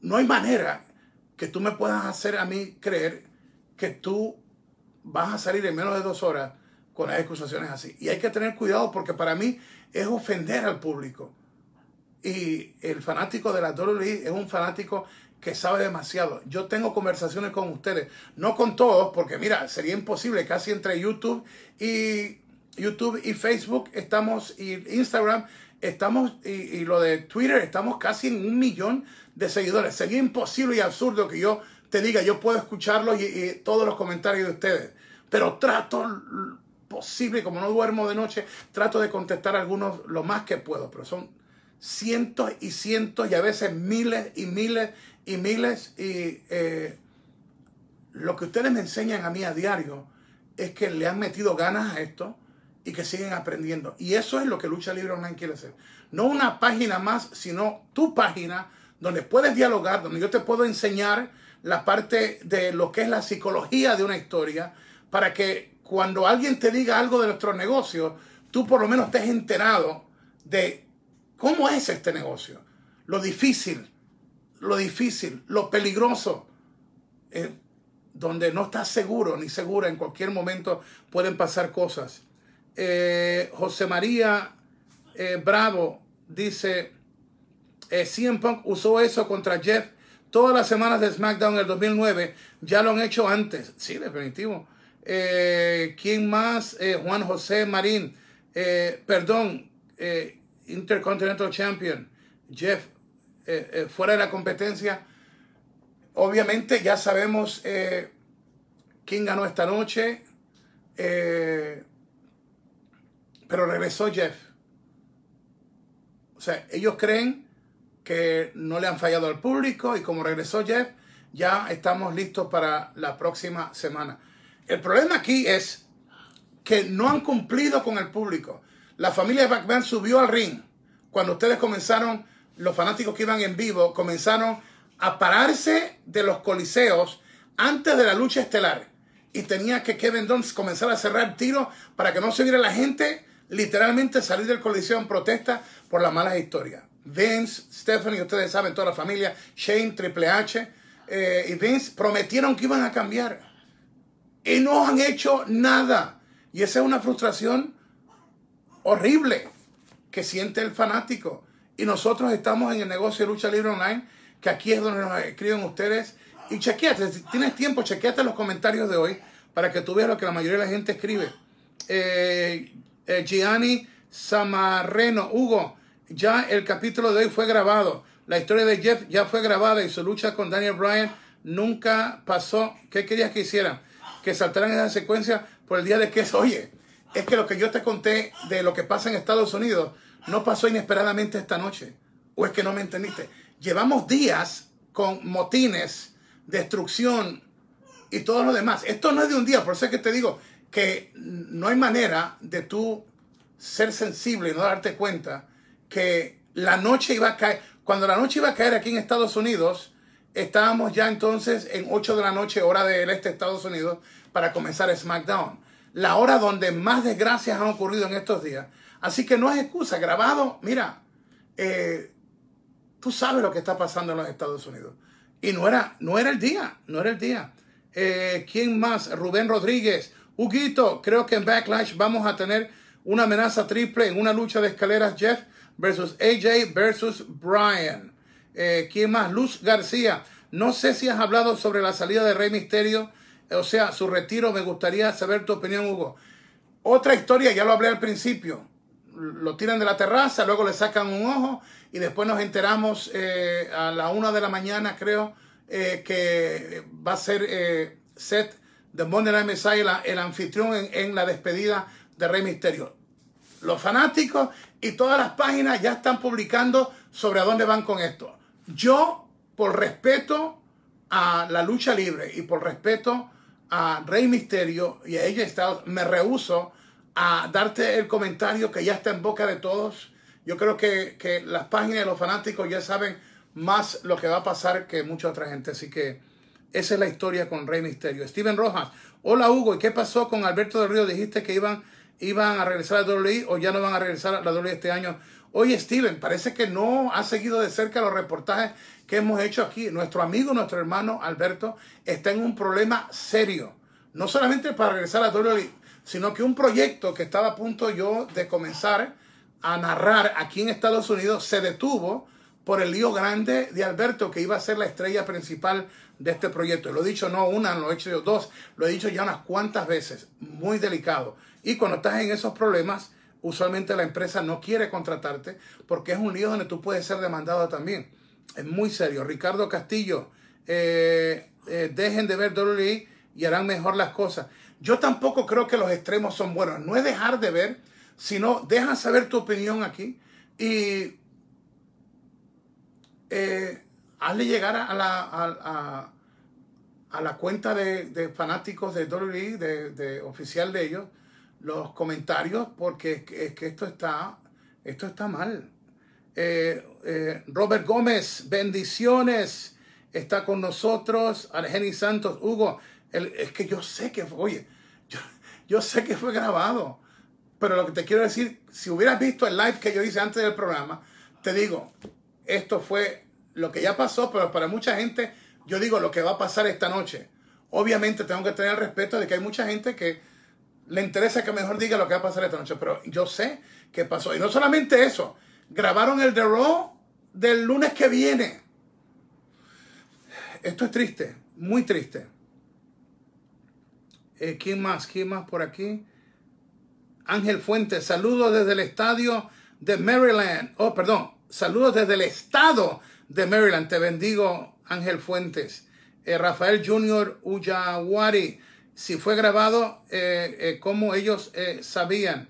no hay manera que tú me puedas hacer a mí creer que tú vas a salir en menos de dos horas con las acusaciones así. Y hay que tener cuidado porque para mí es ofender al público. Y el fanático de la WWE es un fanático que sabe demasiado. Yo tengo conversaciones con ustedes, no con todos, porque mira, sería imposible, casi entre YouTube y YouTube y Facebook estamos, y Instagram estamos, y, lo de Twitter, estamos casi en un millón de seguidores. Sería imposible y absurdo que yo te diga, yo puedo escucharlos y, todos los comentarios de ustedes. Pero trato posible, como no duermo de noche, trato de contestar algunos lo más que puedo, pero son cientos y cientos y a veces miles y miles y miles. Y eh, lo que ustedes me enseñan a mí a diario es que le han metido ganas a esto y que siguen aprendiendo. Y eso es lo que Lucha Libre Online quiere hacer. No una página más, sino tu página donde puedes dialogar, donde yo te puedo enseñar la parte de lo que es la psicología de una historia, para que cuando alguien te diga algo de nuestro negocio, tú por lo menos estés enterado de cómo es este negocio, lo difícil, lo difícil, lo peligroso, eh, donde no estás seguro ni segura, en cualquier momento pueden pasar cosas. Eh, José María eh, Bravo dice, eh, Punk usó eso contra Jeff todas las semanas de SmackDown en el 2009. Ya lo han hecho antes. Sí, definitivo. Eh, ¿Quién más? Juan José Marín. perdón, Intercontinental Champion. Jeff, fuera de la competencia. Obviamente ya sabemos quién ganó esta noche. Pero regresó Jeff. O sea, ellos creen que no le han fallado al público y como regresó Jeff, ya estamos listos para la próxima semana. El problema aquí es que no han cumplido con el público. La familia de McMahon subió al ring cuando ustedes comenzaron, los fanáticos que iban en vivo, comenzaron a pararse de los coliseos antes de la lucha estelar. Y tenía que Kevin Dunn comenzar a cerrar tiros para que no se viera la gente literalmente salir del coliseo en protesta por las malas historias. Vince, Stephanie, ustedes saben, toda la familia, Shane, Triple H eh, y Vince prometieron que iban a cambiar. Y no han hecho nada. Y esa es una frustración horrible que siente el fanático. Y nosotros estamos en el negocio de lucha libre online, que aquí es donde nos escriben ustedes. Y chequeate, si tienes tiempo, chequeate los comentarios de hoy para que tú veas lo que la mayoría de la gente escribe. Eh, eh, Gianni Samarreno, Hugo, ya el capítulo de hoy fue grabado. La historia de Jeff ya fue grabada y su lucha con Daniel Bryan nunca pasó. ¿Qué querías que hicieran? Que saltaran esa secuencia por el día de que es. Oye, es que lo que yo te conté de lo que pasa en Estados Unidos no pasó inesperadamente esta noche. ¿O es que no me entendiste? Llevamos días con motines, destrucción y todo lo demás. Esto no es de un día, por eso es que te digo que no hay manera de tú ser sensible y no darte cuenta que la noche iba a caer. Cuando la noche iba a caer aquí en Estados Unidos, estábamos ya entonces en 8 de la noche, hora del este de Estados Unidos, para comenzar SmackDown. La hora donde más desgracias han ocurrido en estos días. Así que no es excusa. Grabado, mira, eh, tú sabes lo que está pasando en los Estados Unidos. Y no era, no era el día, no era el día. Eh, ¿Quién más? Rubén Rodríguez. Huguito, creo que en Backlash vamos a tener una amenaza triple en una lucha de escaleras Jeff versus AJ versus Brian. Eh, ¿Quién más? Luz García. No sé si has hablado sobre la salida de Rey Misterio, o sea, su retiro. Me gustaría saber tu opinión, Hugo. Otra historia, ya lo hablé al principio. Lo tiran de la terraza, luego le sacan un ojo y después nos enteramos eh, a la una de la mañana, creo, eh, que va a ser Seth de Monday Night Messiah el, anfitrión en, la despedida de Rey Misterio los fanáticos y todas las páginas ya están publicando sobre a dónde van con esto. Yo, por respeto a la lucha libre y por respeto a Rey Misterio y a ella Styles, me rehuso a darte el comentario que ya está en boca de todos. Yo creo que, que las páginas de los fanáticos ya saben más lo que va a pasar que mucha otra gente. Así que esa es la historia con Rey Misterio. Steven Rojas, hola Hugo, ¿y qué pasó con Alberto del Río? Dijiste que iban iban a regresar a WWE o ya no van a regresar a la WWE este año. Oye, Steven, parece que no ha seguido de cerca los reportajes que hemos hecho aquí. Nuestro amigo, nuestro hermano Alberto, está en un problema serio. No solamente para regresar a WWE, sino que un proyecto que estaba a punto yo de comenzar a narrar aquí en Estados Unidos se detuvo por el lío grande de Alberto, que iba a ser la estrella principal de este proyecto. Lo he dicho no una, lo he dicho dos, lo he dicho ya unas cuantas veces. Muy delicado. Y cuando estás en esos problemas, usualmente la empresa no quiere contratarte porque es un lío donde tú puedes ser demandado también. Es muy serio. Ricardo Castillo, eh, eh, dejen de ver WWE y harán mejor las cosas. Yo tampoco creo que los extremos son buenos. No es dejar de ver, sino deja saber tu opinión aquí. Y eh, hazle llegar a la, a, la cuenta de, fanáticos de WWE, de, oficial de ellos, los comentarios, porque es que, esto está, esto está mal. Eh, eh, Robert Gómez, bendiciones, está con nosotros. Argenis Santos, Hugo, es que yo sé que, oye, yo sé que fue grabado. Pero lo que te quiero decir, si hubieras visto el live que yo hice antes del programa, te digo, esto fue lo que ya pasó, pero para mucha gente, yo digo lo que va a pasar esta noche. Obviamente tengo que tener el respeto de que hay mucha gente que le interesa que mejor diga lo que va a pasar esta noche, pero yo sé qué pasó. Y no solamente eso, grabaron el The Raw del lunes que viene. Esto es triste, muy triste. Eh, ¿Quién más? ¿Quién más por aquí? Ángel Fuentes, saludos desde el estadio de Maryland. Oh, perdón, saludos desde el estado de Maryland. Te bendigo, Ángel Fuentes. Eh, Rafael Junior Uyaguari, si fue grabado, eh, eh, como ellos sabían.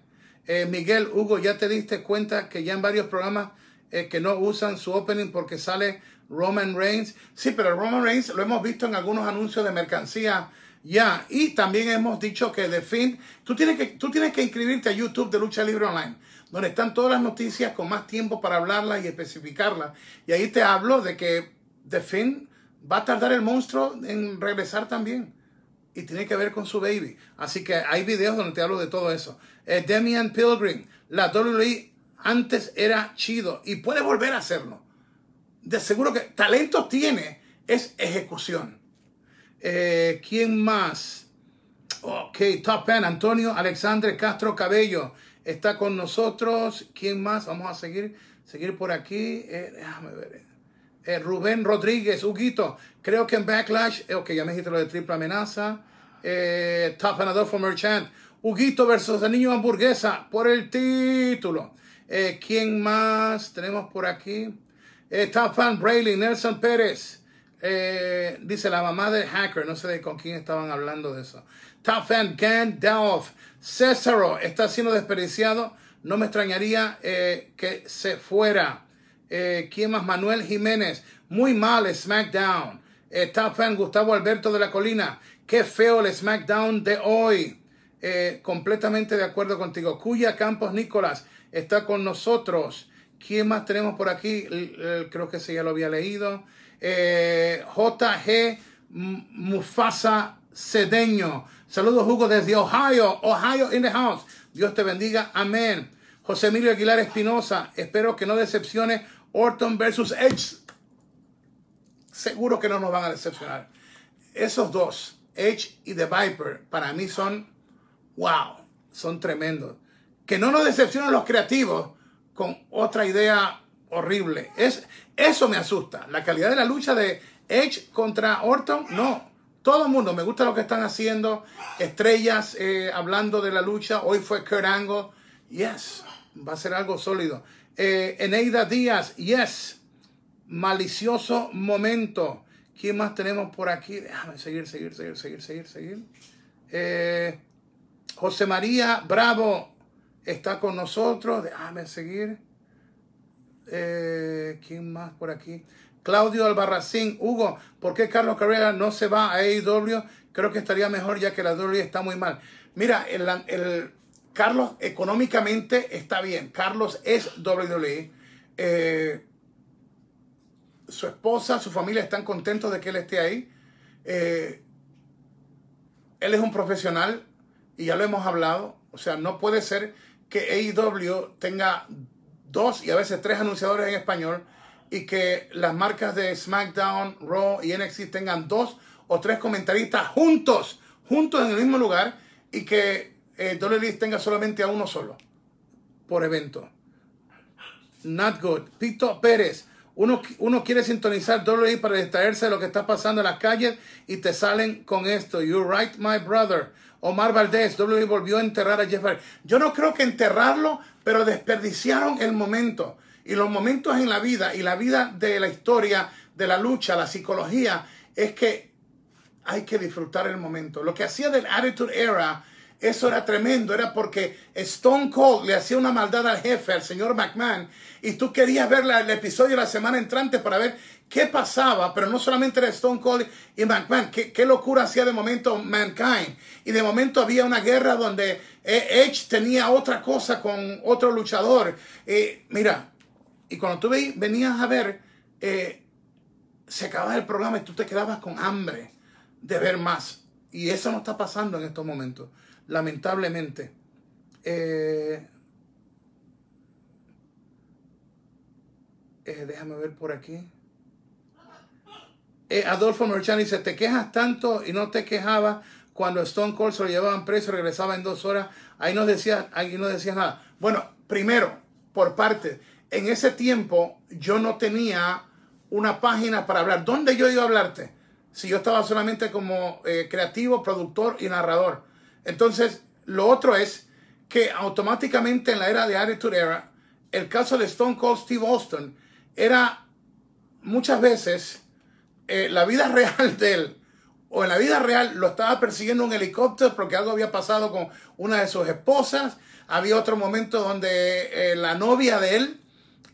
Miguel Hugo, ya te diste cuenta que ya en varios programas que no usan su opening porque sale Roman Reigns. Sí, pero Roman Reigns lo hemos visto en algunos anuncios de mercancía ya. Y también hemos dicho que The Fin, tú tienes que, tú tienes que inscribirte a YouTube de Lucha Libre Online donde están todas las noticias con más tiempo para hablarlas y especificarlas. Y ahí te hablo de que The Finn va a tardar el monstruo en regresar también. Y tiene que ver con su baby. Así que hay videos donde te hablo de todo eso. Eh, Demian Pilgrim, la WWE antes era chido y puede volver a hacerlo. De seguro que talento tiene, es ejecución. Eh, ¿Quién más? Ok, Top Pen, Antonio Alexandre Castro Cabello está con nosotros. ¿Quién más? Vamos a seguir, seguir por aquí. Eh, déjame ver. Eh, Rubén Rodríguez, Huguito. Creo que en Backlash, eh, ok, ya me dijiste lo de triple amenaza. top ganador for Merchant. Huguito versus el niño hamburguesa por el título. ¿Quién más tenemos por aquí? top fan Brayley, Nelson Pérez. Dice la mamá del hacker, no sé con quién estaban hablando de eso. Top fan Gandalf. Césaro está siendo desperdiciado. No me extrañaría eh, que se fuera. Eh, ¿Quién más? Manuel Jiménez. Muy mal SmackDown. Eh, top fan Gustavo Alberto de la Colina. Qué feo el SmackDown de hoy. Eh, completamente de acuerdo contigo. Cuya Campos Nicolás está con nosotros. ¿Quién más tenemos por aquí? creo que ese ya lo había leído. JG Mufasa Cedeño. Saludos, Hugo, desde Ohio. Ohio in the house. Dios te bendiga. Amén. José Emilio Aguilar Espinosa. Espero que no decepcione Orton versus Edge. Seguro que no nos van a decepcionar. Esos dos, Edge y The Viper, para mí son wow. Son tremendos. Que no nos decepcionen los creativos con otra idea horrible. Es, eso me asusta. La calidad de la lucha de Edge contra Orton, no. Todo el mundo, me gusta lo que están haciendo. Estrellas eh, hablando de la lucha. Hoy fue Kurt Angle. Yes, va a ser algo sólido. Eh, Eneida Díaz, yes. Malicioso momento. ¿Quién más tenemos por aquí? Déjame seguir, seguir, seguir, seguir, seguir, seguir. Eh, José María Bravo está con nosotros. Déjame seguir. ¿Quién más por aquí? Claudio Albarracín, Hugo, ¿por qué Carlos Carrera no se va a AEW? Creo que estaría mejor ya que la WWE está muy mal. Mira, el, Carlos económicamente está bien. Carlos es WWE. Eh, su esposa, su familia están contentos de que él esté ahí. Eh, él es un profesional y ya lo hemos hablado. O sea, no puede ser que AEW tenga dos y a veces tres anunciadores en español y que las marcas de SmackDown, Raw y NXT tengan dos o tres comentaristas juntos, juntos en el mismo lugar y que eh, WWE tenga solamente a uno solo por evento. Not good. Pito Pérez. Uno, uno quiere sintonizar WWE para distraerse de lo que está pasando en las calles y te salen con esto. You're right, my brother. Omar Valdés, WWE volvió a enterrar a Jeff Hardy. Yo no creo que enterrarlo, pero desperdiciaron el momento. Y los momentos en la vida y la vida de la historia, de la lucha, la psicología, es que hay que disfrutar el momento. Lo que hacía del Attitude Era eso era tremendo, era porque Stone Cold le hacía una maldad al jefe, al señor McMahon, y tú querías ver el episodio de la semana entrante para ver qué pasaba, pero no solamente era Stone Cold y McMahon, qué, qué locura hacía de momento Mankind, y de momento había una guerra donde eh, Edge tenía otra cosa con otro luchador. Mira, y cuando tú venías a ver, eh, se acababa el programa y tú te quedabas con hambre de ver más. Y eso no está pasando en estos momentos, lamentablemente. Eh, déjame ver por aquí. Eh, Adolfo Merchani dice, te quejas tanto y no te quejabas cuando Stone Cold se lo llevaban preso, regresaba en dos horas. Ahí no decía, ahí no decía nada. Bueno, primero, por parte, en ese tiempo yo no tenía una página para hablar. ¿Dónde yo iba a hablarte? Si yo estaba solamente como eh, creativo, productor y narrador. Entonces, lo otro es que automáticamente en la era de Attitude Era, el caso de Stone Cold Steve Austin era muchas veces eh, la vida real de él o en la vida real lo estaba persiguiendo un helicóptero porque algo había pasado con una de sus esposas. Había otro momento donde eh, la novia de él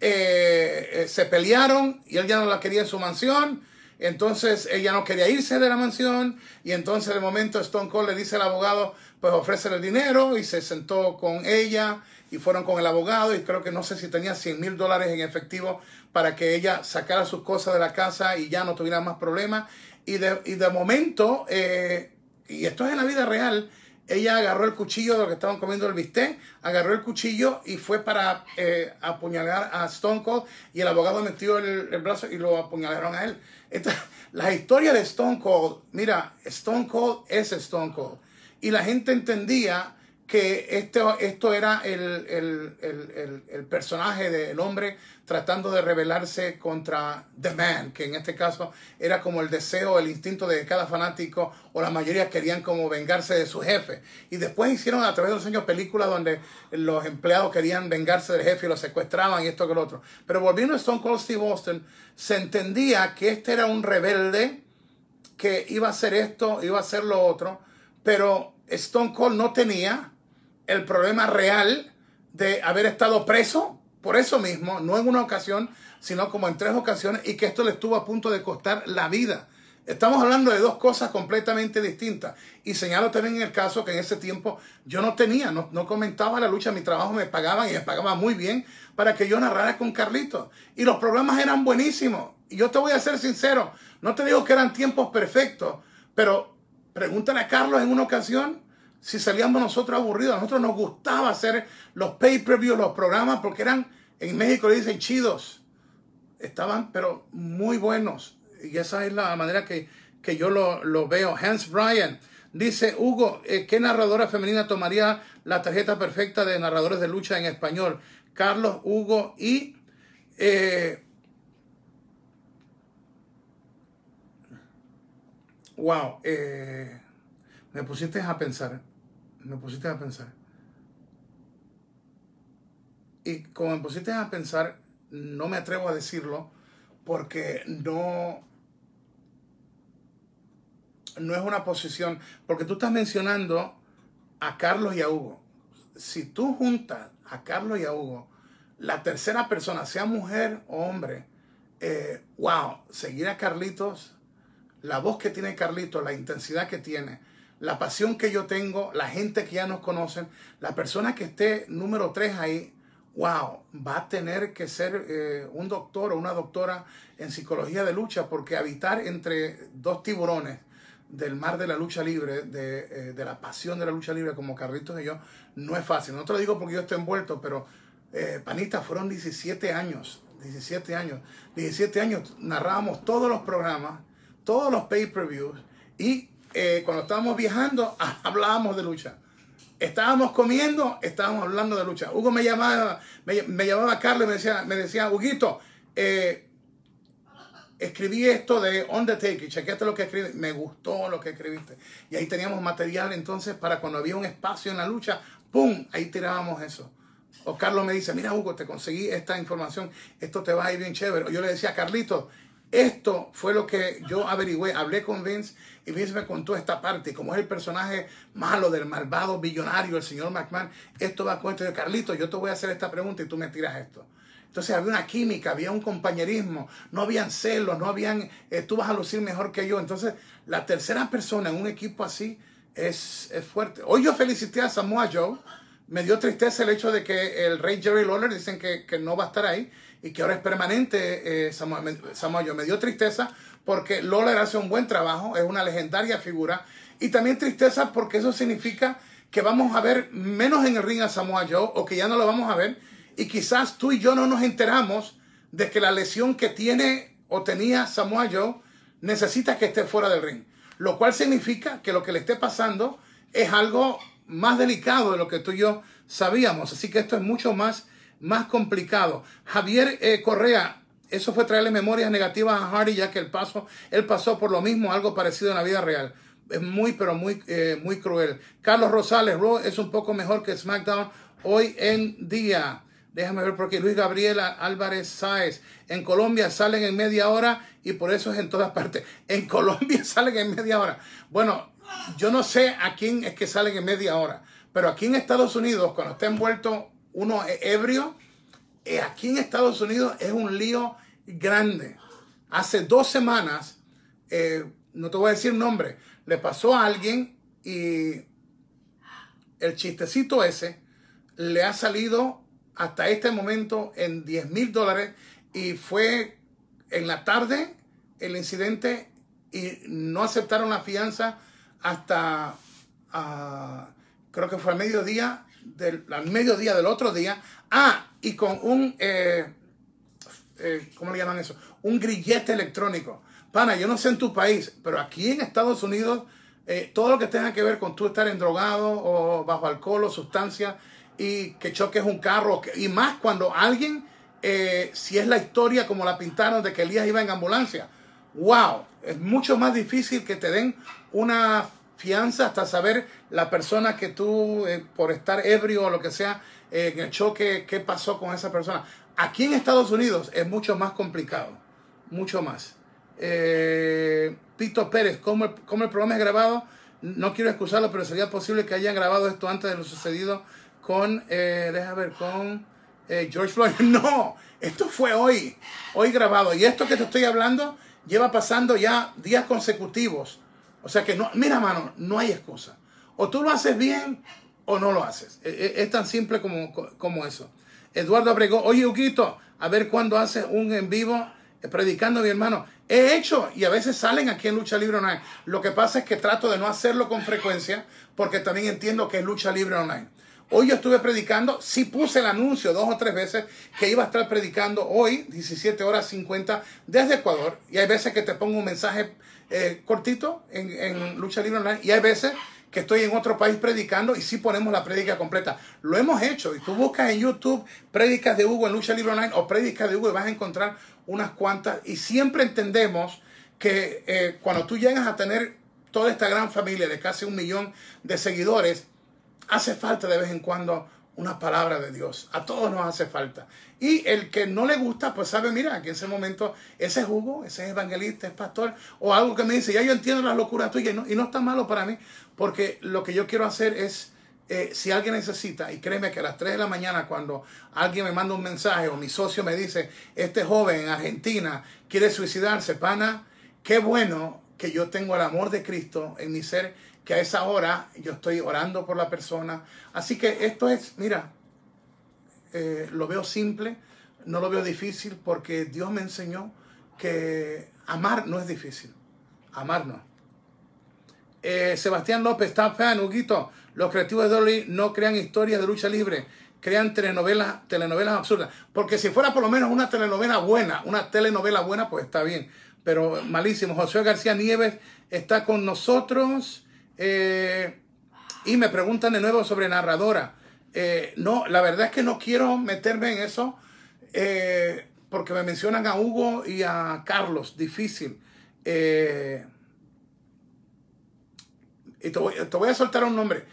eh, se pelearon y él ya no la quería en su mansión. Entonces ella no quería irse de la mansión y entonces de momento Stone Cold le dice al abogado, pues ofrece el dinero y se sentó con ella y fueron con el abogado y creo que no sé si tenía 100 mil dólares en efectivo para que ella sacara sus cosas de la casa y ya no tuviera más problemas. Y de, y de momento, eh, y esto es en la vida real, ella agarró el cuchillo de lo que estaban comiendo el bistec, agarró el cuchillo y fue para eh, apuñalar a Stone Cold y el abogado metió el, brazo y lo apuñalaron a él. la historia de Stone Cold, mira, Stone Cold es Stone Cold. Y la gente entendía que esto, esto era el, el, personaje del hombre tratando de rebelarse contra The Man, que en este caso era como el deseo, el instinto de cada fanático, o la mayoría querían como vengarse de su jefe. Y después hicieron a través de los años películas donde los empleados querían vengarse del jefe y lo secuestraban y esto que lo otro. Pero volviendo a Stone Cold Steve Austin, se entendía que este era un rebelde que iba a hacer esto, iba a hacer lo otro, pero Stone Cold no tenía el problema real de haber estado preso por eso mismo, no en una ocasión, sino como en tres ocasiones, y que esto le estuvo a punto de costar la vida. Estamos hablando de dos cosas completamente distintas. Y señalo también el caso que en ese tiempo yo no tenía, no, no comentaba la lucha, mi trabajo me pagaban y me pagaba muy bien para que yo narrara con Carlitos. Y los programas eran buenísimos. Y yo te voy a ser sincero, no te digo que eran tiempos perfectos, pero pregúntale a Carlos en una ocasión si salíamos nosotros aburridos. A nosotros nos gustaba hacer los pay-per-view, los programas, porque eran, en México le dicen chidos. Estaban, pero muy buenos. Y esa es la manera que, yo lo, veo. Hans Bryan dice, Hugo, eh, ¿qué narradora femenina tomaría la tarjeta perfecta de narradores de lucha en español? Carlos, Hugo y... Eh, wow, eh, me pusiste a pensar me pusiste a pensar. Y como me pusiste a pensar, no me atrevo a decirlo porque no, no es una posición, porque tú estás mencionando a Carlos y a Hugo. Si tú juntas a Carlos y a Hugo, la tercera persona, sea mujer o hombre, eh, wow, seguir a Carlitos, la voz que tiene Carlitos, la intensidad que tiene, la pasión que yo tengo, la gente que ya nos conocen, la persona que esté número tres ahí, wow, va a tener que ser eh, un doctor o una doctora en psicología de lucha, porque habitar entre dos tiburones del mar de la lucha libre, de, eh, la pasión de la lucha libre como Carlitos y yo, no es fácil. No te lo digo porque yo estoy envuelto, pero eh, Panita, fueron 17 años, 17 años, 17 años narrábamos todos los programas, todos los pay-per-views y eh, cuando estábamos viajando, ah, hablábamos de lucha. Estábamos comiendo, estábamos hablando de lucha. Hugo me llamaba, me, llamaba Carlos y me decía, me decía Huguito, eh, escribí esto de Undertaker, chequeate lo que escribí, me gustó lo que escribiste. Y ahí teníamos material entonces para cuando había un espacio en la lucha, ¡pum! Ahí tirábamos eso. O Carlos me dice, mira Hugo, te conseguí esta información, esto te va a ir bien chévere. O yo le decía, Carlito, Esto fue lo que yo averigüé. Hablé con Vince y Vince me contó esta parte. Como es el personaje malo del malvado billonario, el señor McMahon, esto va con esto de Carlito. Yo te voy a hacer esta pregunta y tú me tiras esto. Entonces había una química, había un compañerismo, no habían celos, no habían, eh, tú vas a lucir mejor que yo. Entonces, la tercera persona en un equipo así es, es fuerte. Hoy yo felicité a Samoa Joe. Me dio tristeza el hecho de que el rey Jerry Lawler dicen que, que no va a estar ahí y que ahora es permanente eh, Joe. Me dio tristeza porque Lawler hace un buen trabajo, es una legendaria figura. Y también tristeza porque eso significa que vamos a ver menos en el ring a Samoa Joe o que ya no lo vamos a ver y quizás tú y yo no nos enteramos de que la lesión que tiene o tenía Samoa Joe necesita que esté fuera del ring. Lo cual significa que lo que le esté pasando es algo más delicado de lo que tú y yo sabíamos. Así que esto es mucho más, más complicado. Javier eh, Correa, eso fue traerle memorias negativas a Hardy ya que el paso, él pasó por lo mismo, algo parecido en la vida real. Es muy, pero muy, eh, muy cruel. Carlos Rosales, Raw es un poco mejor que SmackDown hoy en día. Déjame ver porque Luis Gabriel Álvarez Sáez. En Colombia salen en media hora y por eso es en todas partes. En Colombia salen en media hora. Bueno, yo no sé a quién es que salen en media hora, pero aquí en Estados Unidos, cuando está envuelto uno ebrio, eh, aquí en Estados Unidos es un lío grande. Hace dos semanas, eh, no te voy a decir nombre, le pasó a alguien y el chistecito ese le ha salido hasta este momento en 10 mil dólares y fue en la tarde el incidente y no aceptaron la fianza hasta ah, creo que fue al mediodía del al mediodía del otro día ah y con un eh, eh, ¿cómo le llaman eso? un grillete electrónico pana yo no sé en tu país pero aquí en Estados Unidos eh, todo lo que tenga que ver con tú estar en drogado o bajo alcohol o sustancia y que choques un carro. Y más cuando alguien, si es la historia como la pintaron de que Elías iba en ambulancia. ¡Wow! Es mucho más difícil que te den una fianza hasta saber la persona que tú, eh, por estar ebrio o lo que sea, eh, en el choque, qué pasó con esa persona. Aquí en Estados Unidos es mucho más complicado. Mucho más. Pito Pérez, ¿cómo el, ¿cómo el programa es grabado? No quiero excusarlo, pero sería posible que hayan grabado esto antes de lo sucedido con, eh, deja ver, con eh, George Floyd. No, esto fue hoy, hoy grabado. Y esto que te estoy hablando lleva pasando ya días consecutivos. O sea que no, mira, mano, no hay excusa. O tú lo haces bien o no lo haces. E, e, es, tan simple como, como eso. Eduardo Abregó, oye, Huguito, a ver cuándo haces un en vivo eh, predicando, mi hermano. He hecho y a veces salen aquí en Lucha Libre Online. Lo que pasa es que trato de no hacerlo con frecuencia porque también entiendo que es Lucha Libre Online. Hoy yo estuve predicando, sí puse el anuncio dos o tres veces que iba a estar predicando hoy, 17 horas 50, desde Ecuador. Y hay veces que te pongo un mensaje eh, cortito en, en, Lucha Libre Online y hay veces que estoy en otro país predicando y sí ponemos la prédica completa. Lo hemos hecho y tú buscas en YouTube prédicas de Hugo en Lucha Libre Online o prédicas de Hugo y vas a encontrar unas cuantas. Y siempre entendemos que eh, cuando tú llegas a tener toda esta gran familia de casi un millón de seguidores, hace falta de vez en cuando una palabra de Dios. A todos nos hace falta. Y el que no le gusta, pues sabe, mira, que en ese momento ese es Hugo, ese es evangelista, es pastor, o algo que me dice, ya yo entiendo las locuras tuyas y no, y no está malo para mí, porque lo que yo quiero hacer es, eh, si alguien necesita, y créeme que a las 3 de la mañana cuando alguien me manda un mensaje o mi socio me dice, este joven en Argentina quiere suicidarse, pana, qué bueno que yo tengo el amor de Cristo en mi ser que a esa hora yo estoy orando por la persona. Así que esto es, mira, eh, lo veo simple, no lo veo difícil porque Dios me enseñó que amar no es difícil, amar no. Eh, Sebastián López, está fan, Huguito, los creativos de Dolly no crean historias de lucha libre, crean telenovelas, telenovelas absurdas. Porque si fuera por lo menos una telenovela buena, una telenovela buena, pues está bien. Pero malísimo. José García Nieves está con nosotros. Eh, y me preguntan de nuevo sobre narradora. Eh, no, la verdad es que no quiero meterme en eso eh, porque me mencionan a Hugo y a Carlos, difícil. y te voy, a soltar un nombre.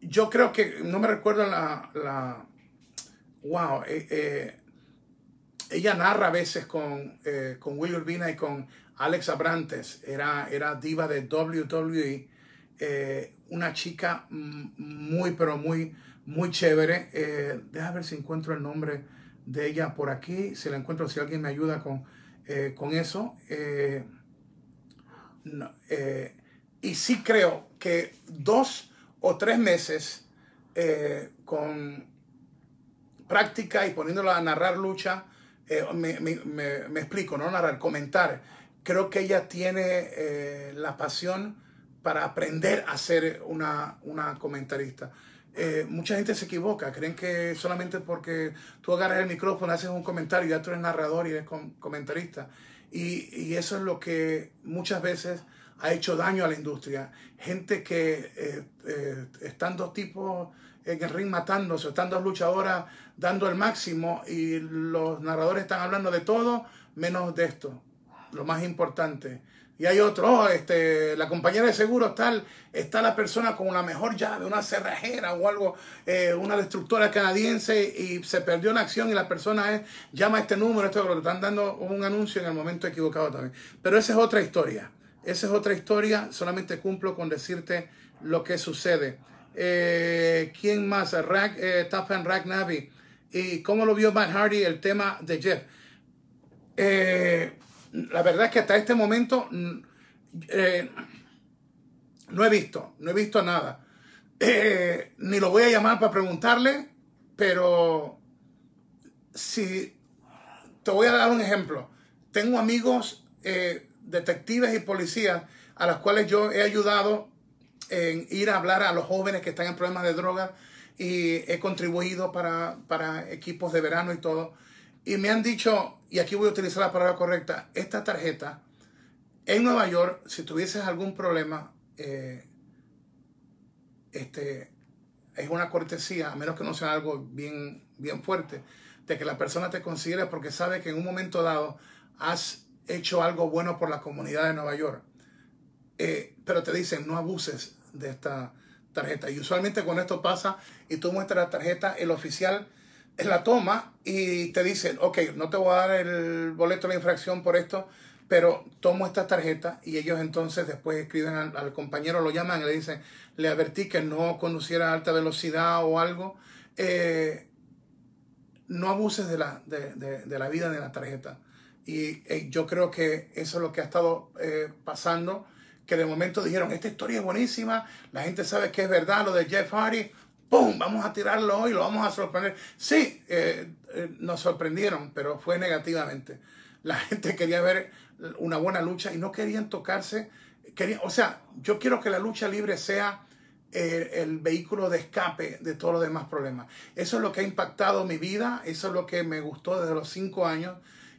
Yo creo que, no me recuerdo la... la wow. ella narra a veces con, con Will Urbina y con Alex Abrantes. Era, era diva de WWE. Eh, una chica muy, pero muy, muy chévere. Eh, deja ver si encuentro el nombre de ella por aquí. Si la encuentro, si alguien me ayuda con, eh, con eso. y sí creo que dos o tres meses con práctica y poniéndola a narrar lucha, me, explico, no narrar, comentar. Creo que ella tiene la pasión para aprender a ser una, comentarista. Eh, mucha gente se equivoca, creen que solamente porque tú agarras el micrófono, haces un comentario, ya tú eres narrador y eres comentarista. Y, eso es lo que muchas veces ha hecho daño a la industria. Gente que eh, eh, están dos tipos en el ring matándose, están dos luchadoras dando el máximo y los narradores están hablando de todo menos de esto, lo más importante. Y hay otro, oh, este, la compañera de seguro tal, está la persona con una mejor llave, una cerrajera o algo, eh, una destructora canadiense y se perdió la acción y la persona es, llama a este número, esto lo están dando un anuncio en el momento equivocado también. Pero esa es otra historia, esa es otra historia, solamente cumplo con decirte lo que sucede. Eh, ¿Quién más? Rack, eh, Navi. ¿Y cómo lo vio Matt Hardy el tema de Jeff? Eh, la verdad es que hasta este momento mm, eh, no he visto, no he visto nada. Eh, ni lo voy a llamar para preguntarle, pero si te voy a dar un ejemplo. Tengo amigos eh, detectives y policías a los cuales yo he ayudado en ir a hablar a los jóvenes que están en problemas de drogas y he contribuido para, para equipos de verano y todo. Y me han dicho, y aquí voy a utilizar la palabra correcta, esta tarjeta, en Nueva York, si tuvieses algún problema, eh, este, es una cortesía, a menos que no sea algo bien, bien fuerte, de que la persona te considere porque sabe que en un momento dado has hecho algo bueno por la comunidad de Nueva York. Eh, pero te dicen, no abuses de esta tarjeta. Y usualmente cuando esto pasa y tú muestras la tarjeta, el oficial la toma y te dicen, ok, no te voy a dar el boleto de la infracción por esto, pero tomo esta tarjeta y ellos entonces después escriben al, compañero, lo llaman y le dicen, le advertí que no conduciera a alta velocidad o algo. Eh, no abuses de la, de, la vida de la tarjeta. Y eh, yo creo que eso es lo que ha estado eh, pasando, que de momento dijeron, esta historia es buenísima, la gente sabe que es verdad lo de Jeff Hardy, ¡pum! Vamos a tirarlo hoy, lo vamos a sorprender. Sí, eh, eh, nos sorprendieron, pero fue negativamente. La gente quería ver una buena lucha y no querían tocarse. Querían, o sea, yo quiero que la lucha libre sea el, el vehículo de escape de todos los demás problemas. Eso es lo que ha impactado mi vida, eso es lo que me gustó desde los cinco años,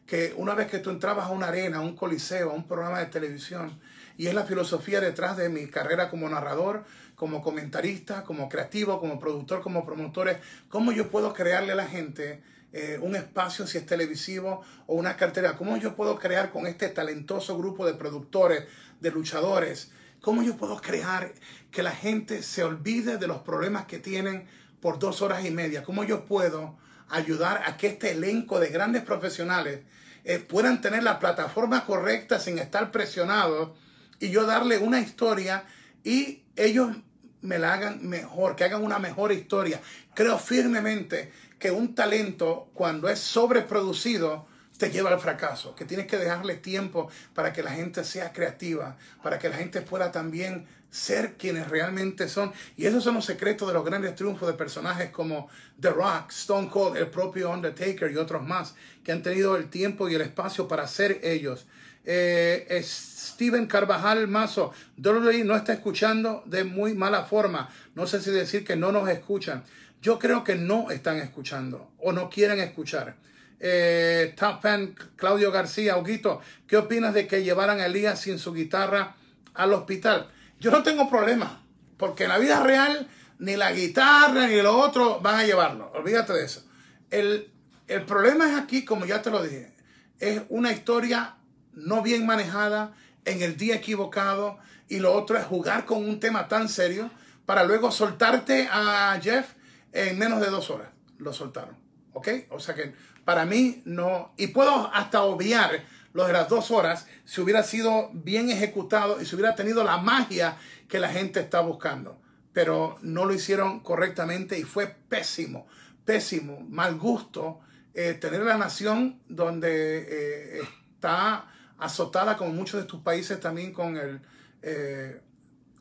que una vez que tú entrabas a una arena, a un coliseo, a un programa de televisión, y es la filosofía detrás de mi carrera como narrador, como comentarista, como creativo, como productor, como promotores, cómo yo puedo crearle a la gente eh, un espacio, si es televisivo o una cartera, cómo yo puedo crear con este talentoso grupo de productores, de luchadores, cómo yo puedo crear que la gente se olvide de los problemas que tienen por dos horas y media, cómo yo puedo ayudar a que este elenco de grandes profesionales eh, puedan tener la plataforma correcta sin estar presionados y yo darle una historia y ellos me la hagan mejor, que hagan una mejor historia. Creo firmemente que un talento, cuando es sobreproducido, te lleva al fracaso, que tienes que dejarle tiempo para que la gente sea creativa, para que la gente pueda también ser quienes realmente son. Y esos son los secretos de los grandes triunfos de personajes como The Rock, Stone Cold, el propio Undertaker y otros más, que han tenido el tiempo y el espacio para ser ellos. Eh, Steven Carvajal Mazo, WWE no está escuchando de muy mala forma. No sé si decir que no nos escuchan. Yo creo que no están escuchando o no quieren escuchar. Eh, Top Fan Claudio García, Huguito, ¿qué opinas de que llevaran a Elías sin su guitarra al hospital? Yo no tengo problema, porque en la vida real ni la guitarra ni lo otro van a llevarlo. Olvídate de eso. El, el problema es aquí, como ya te lo dije, es una historia no bien manejada, en el día equivocado, y lo otro es jugar con un tema tan serio para luego soltarte a Jeff en menos de dos horas. Lo soltaron. ¿ok? O sea que para mí no, y puedo hasta obviar lo de las dos horas si hubiera sido bien ejecutado y si hubiera tenido la magia que la gente está buscando. Pero no lo hicieron correctamente y fue pésimo, pésimo, mal gusto eh, tener la nación donde eh, está azotada como muchos de tus países también con el eh,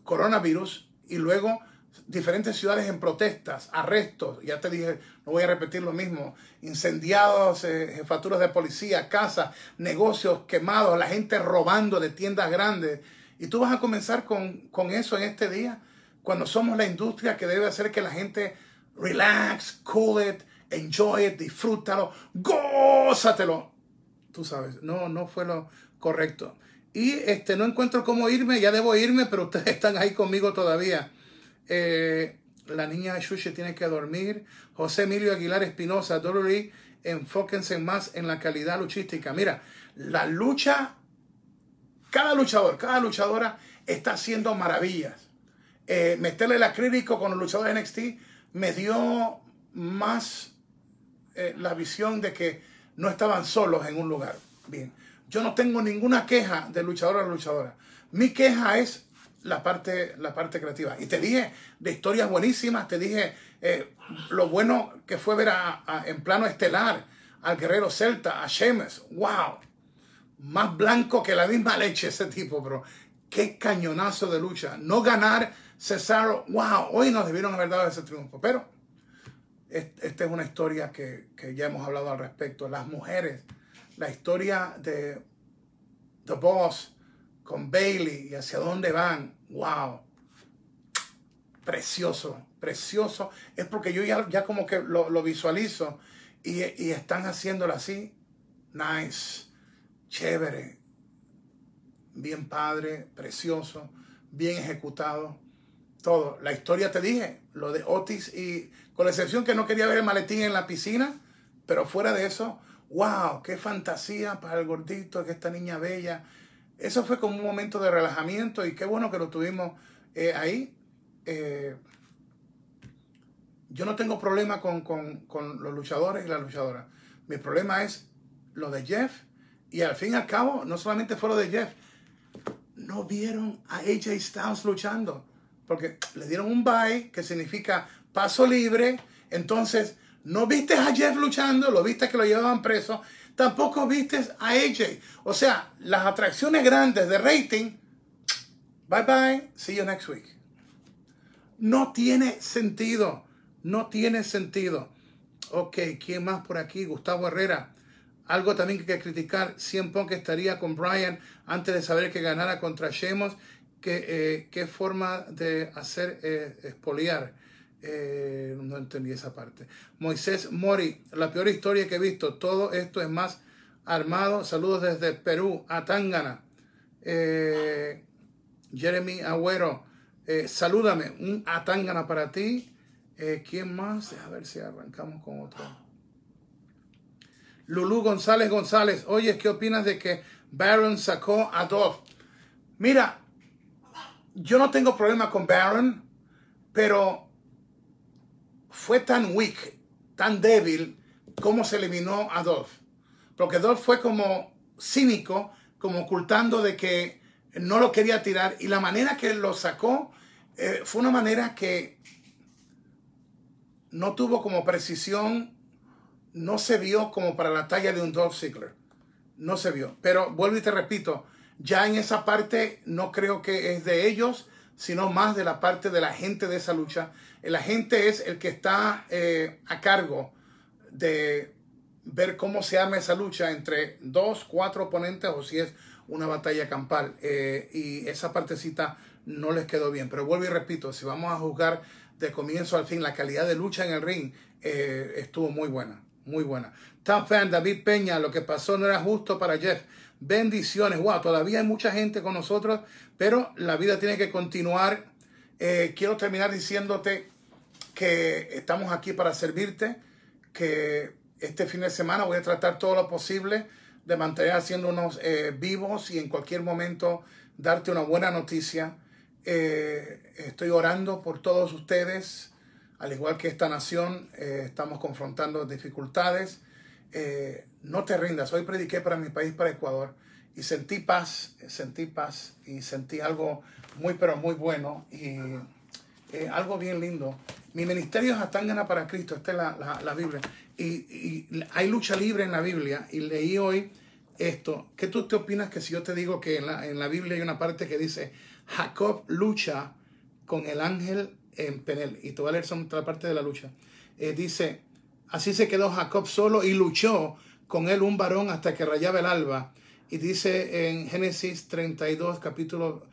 coronavirus y luego diferentes ciudades en protestas, arrestos, ya te dije, no voy a repetir lo mismo, incendiados, eh, jefaturas de policía, casas, negocios quemados, la gente robando de tiendas grandes. Y tú vas a comenzar con, con eso en este día, cuando somos la industria que debe hacer que la gente relax, cool it, enjoy it, disfrútalo, gózatelo. Tú sabes, no, no fue lo correcto. Y este, no encuentro cómo irme, ya debo irme, pero ustedes están ahí conmigo todavía. Eh, la niña Xuxe tiene que dormir. José Emilio Aguilar Espinosa, Dolly, enfóquense más en la calidad luchística. Mira, la lucha, cada luchador, cada luchadora está haciendo maravillas. Eh, meterle el acrílico con los luchadores NXT me dio más eh, la visión de que no estaban solos en un lugar. Bien, yo no tengo ninguna queja de luchador a luchadora. Mi queja es la parte, la parte creativa. Y te dije de historias buenísimas, te dije eh, lo bueno que fue ver a, en plano estelar al guerrero celta, a Sheamus. ¡Wow! Más blanco que la misma leche ese tipo, bro. Qué cañonazo de lucha. No ganar Cesaro. ¡Wow! Hoy nos debieron haber dado ese triunfo. Pero esta es una historia que, que ya hemos hablado al respecto. Las mujeres. La historia de The Boss con Bailey y hacia dónde van. ¡Wow! Precioso, precioso. Es porque yo ya, ya como que lo, visualizo y, y, están haciéndolo así. Nice, chévere, bien padre, precioso, bien ejecutado. Todo. La historia te dije, lo de Otis y con la excepción que no quería ver el maletín en la piscina, pero fuera de eso, wow, qué fantasía para el gordito, que esta niña bella eso fue como un momento de relajamiento y qué bueno que lo tuvimos eh, ahí. Eh, yo no tengo problema con, los luchadores y las luchadoras. Mi problema es lo de Jeff. Y al fin y al cabo, no solamente fue lo de Jeff. No vieron a AJ Styles luchando. Porque le dieron un bye, que significa paso libre. Entonces, no viste a Jeff luchando, lo viste que lo llevaban preso. Tampoco viste a AJ. O sea, las atracciones grandes de rating. Bye bye. See you next week. No tiene sentido. No tiene sentido. Ok, ¿quién más por aquí? Gustavo Herrera. Algo también que hay que criticar. Cien que estaría con Brian antes de saber que ganara contra Shemos. ¿Qué, eh, forma de hacer eh, expoliar? Eh, no entendí esa parte. Moisés Mori, la peor historia que he visto. Todo esto es más armado. Saludos desde Perú, a Tangana. Eh, Jeremy Agüero, eh, salúdame. Un Atangana para ti. ¿Quién más? A ver si arrancamos con otro. Lulú González González. Oye, ¿qué opinas de que Baron sacó a Dove? Mira, yo no tengo problema con Baron, pero fue tan weak, tan débil, como se eliminó a Dolph. Porque Dolph fue como cínico, como ocultando de que no lo quería tirar. Y la manera que lo sacó eh, fue una manera que no tuvo como precisión, no se vio como para la talla de un Dolph Ziggler. No se vio. Pero vuelvo y te repito, ya en esa parte no creo que es de ellos, sino más de la parte de la gente de esa lucha. El agente es el que está eh, a cargo de ver cómo se arma esa lucha entre dos, cuatro oponentes o si es una batalla campal. Eh, y esa partecita no les quedó bien. Pero vuelvo y repito, si vamos a juzgar de comienzo al fin, la calidad de lucha en el ring eh, estuvo muy buena, muy buena. Top fan David Peña, lo que pasó no era justo para Jeff. Bendiciones. Wow, todavía hay mucha gente con nosotros, pero la vida tiene que continuar. Quiero terminar diciéndote que estamos aquí para servirte, que este fin de semana voy a tratar todo lo posible de mantener haciéndonos eh, vivos y en cualquier momento darte una buena noticia. Eh, estoy orando por todos ustedes al igual que esta nación, eh, estamos confrontando dificultades. No te rindas. Hoy prediqué para mi país, para Ecuador, y sentí paz, sentí paz y sentí algo muy, pero muy bueno eh, algo bien lindo. Mi ministerio es Atangana para Cristo, esta es la, la, Biblia. Y, y, hay lucha libre en la Biblia y leí hoy esto. ¿Qué tú te opinas que si yo te digo que en la, en la Biblia hay una parte que dice Jacob lucha con el ángel en Penel? Y te voy a leer otra parte de la lucha. Eh, dice, así se quedó Jacob solo y luchó con él un varón hasta que rayaba el alba. Y dice en Génesis 32, capítulo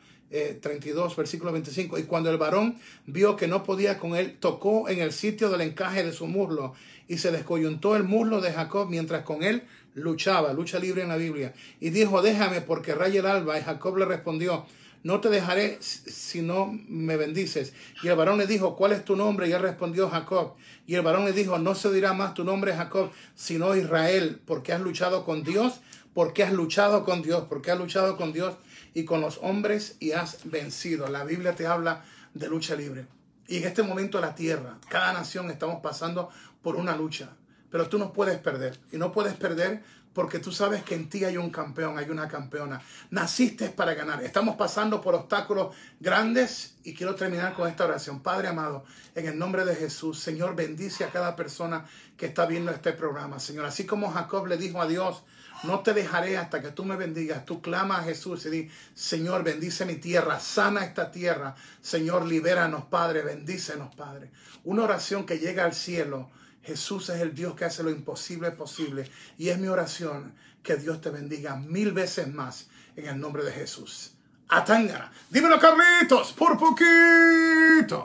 32, eh, versículo 25. Y cuando el varón vio que no podía con él, tocó en el sitio del encaje de su muslo y se descoyuntó el muslo de Jacob mientras con él luchaba, lucha libre en la Biblia. Y dijo, déjame porque raya el alba. Y Jacob le respondió, no te dejaré si no me bendices. Y el varón le dijo, ¿cuál es tu nombre? Y él respondió, Jacob. Y el varón le dijo, no se dirá más tu nombre Jacob, sino Israel, porque has luchado con Dios, porque has luchado con Dios, porque has luchado con Dios y con los hombres y has vencido. La Biblia te habla de lucha libre. Y en este momento la tierra, cada nación estamos pasando por una lucha. Pero tú no puedes perder. Y no puedes perder porque tú sabes que en ti hay un campeón, hay una campeona. Naciste para ganar. Estamos pasando por obstáculos grandes y quiero terminar con esta oración. Padre amado, en el nombre de Jesús, Señor, bendice a cada persona que está viendo este programa. Señor, así como Jacob le dijo a Dios, no te dejaré hasta que tú me bendigas. Tú clama a Jesús y di, Señor, bendice mi tierra, sana esta tierra. Señor, libéranos, Padre, bendícenos, Padre. Una oración que llega al cielo Jesús es el Dios que hace lo imposible posible. Y es mi oración que Dios te bendiga mil veces más en el nombre de Jesús. Atanga. Dímelo, Carlitos, por poquito.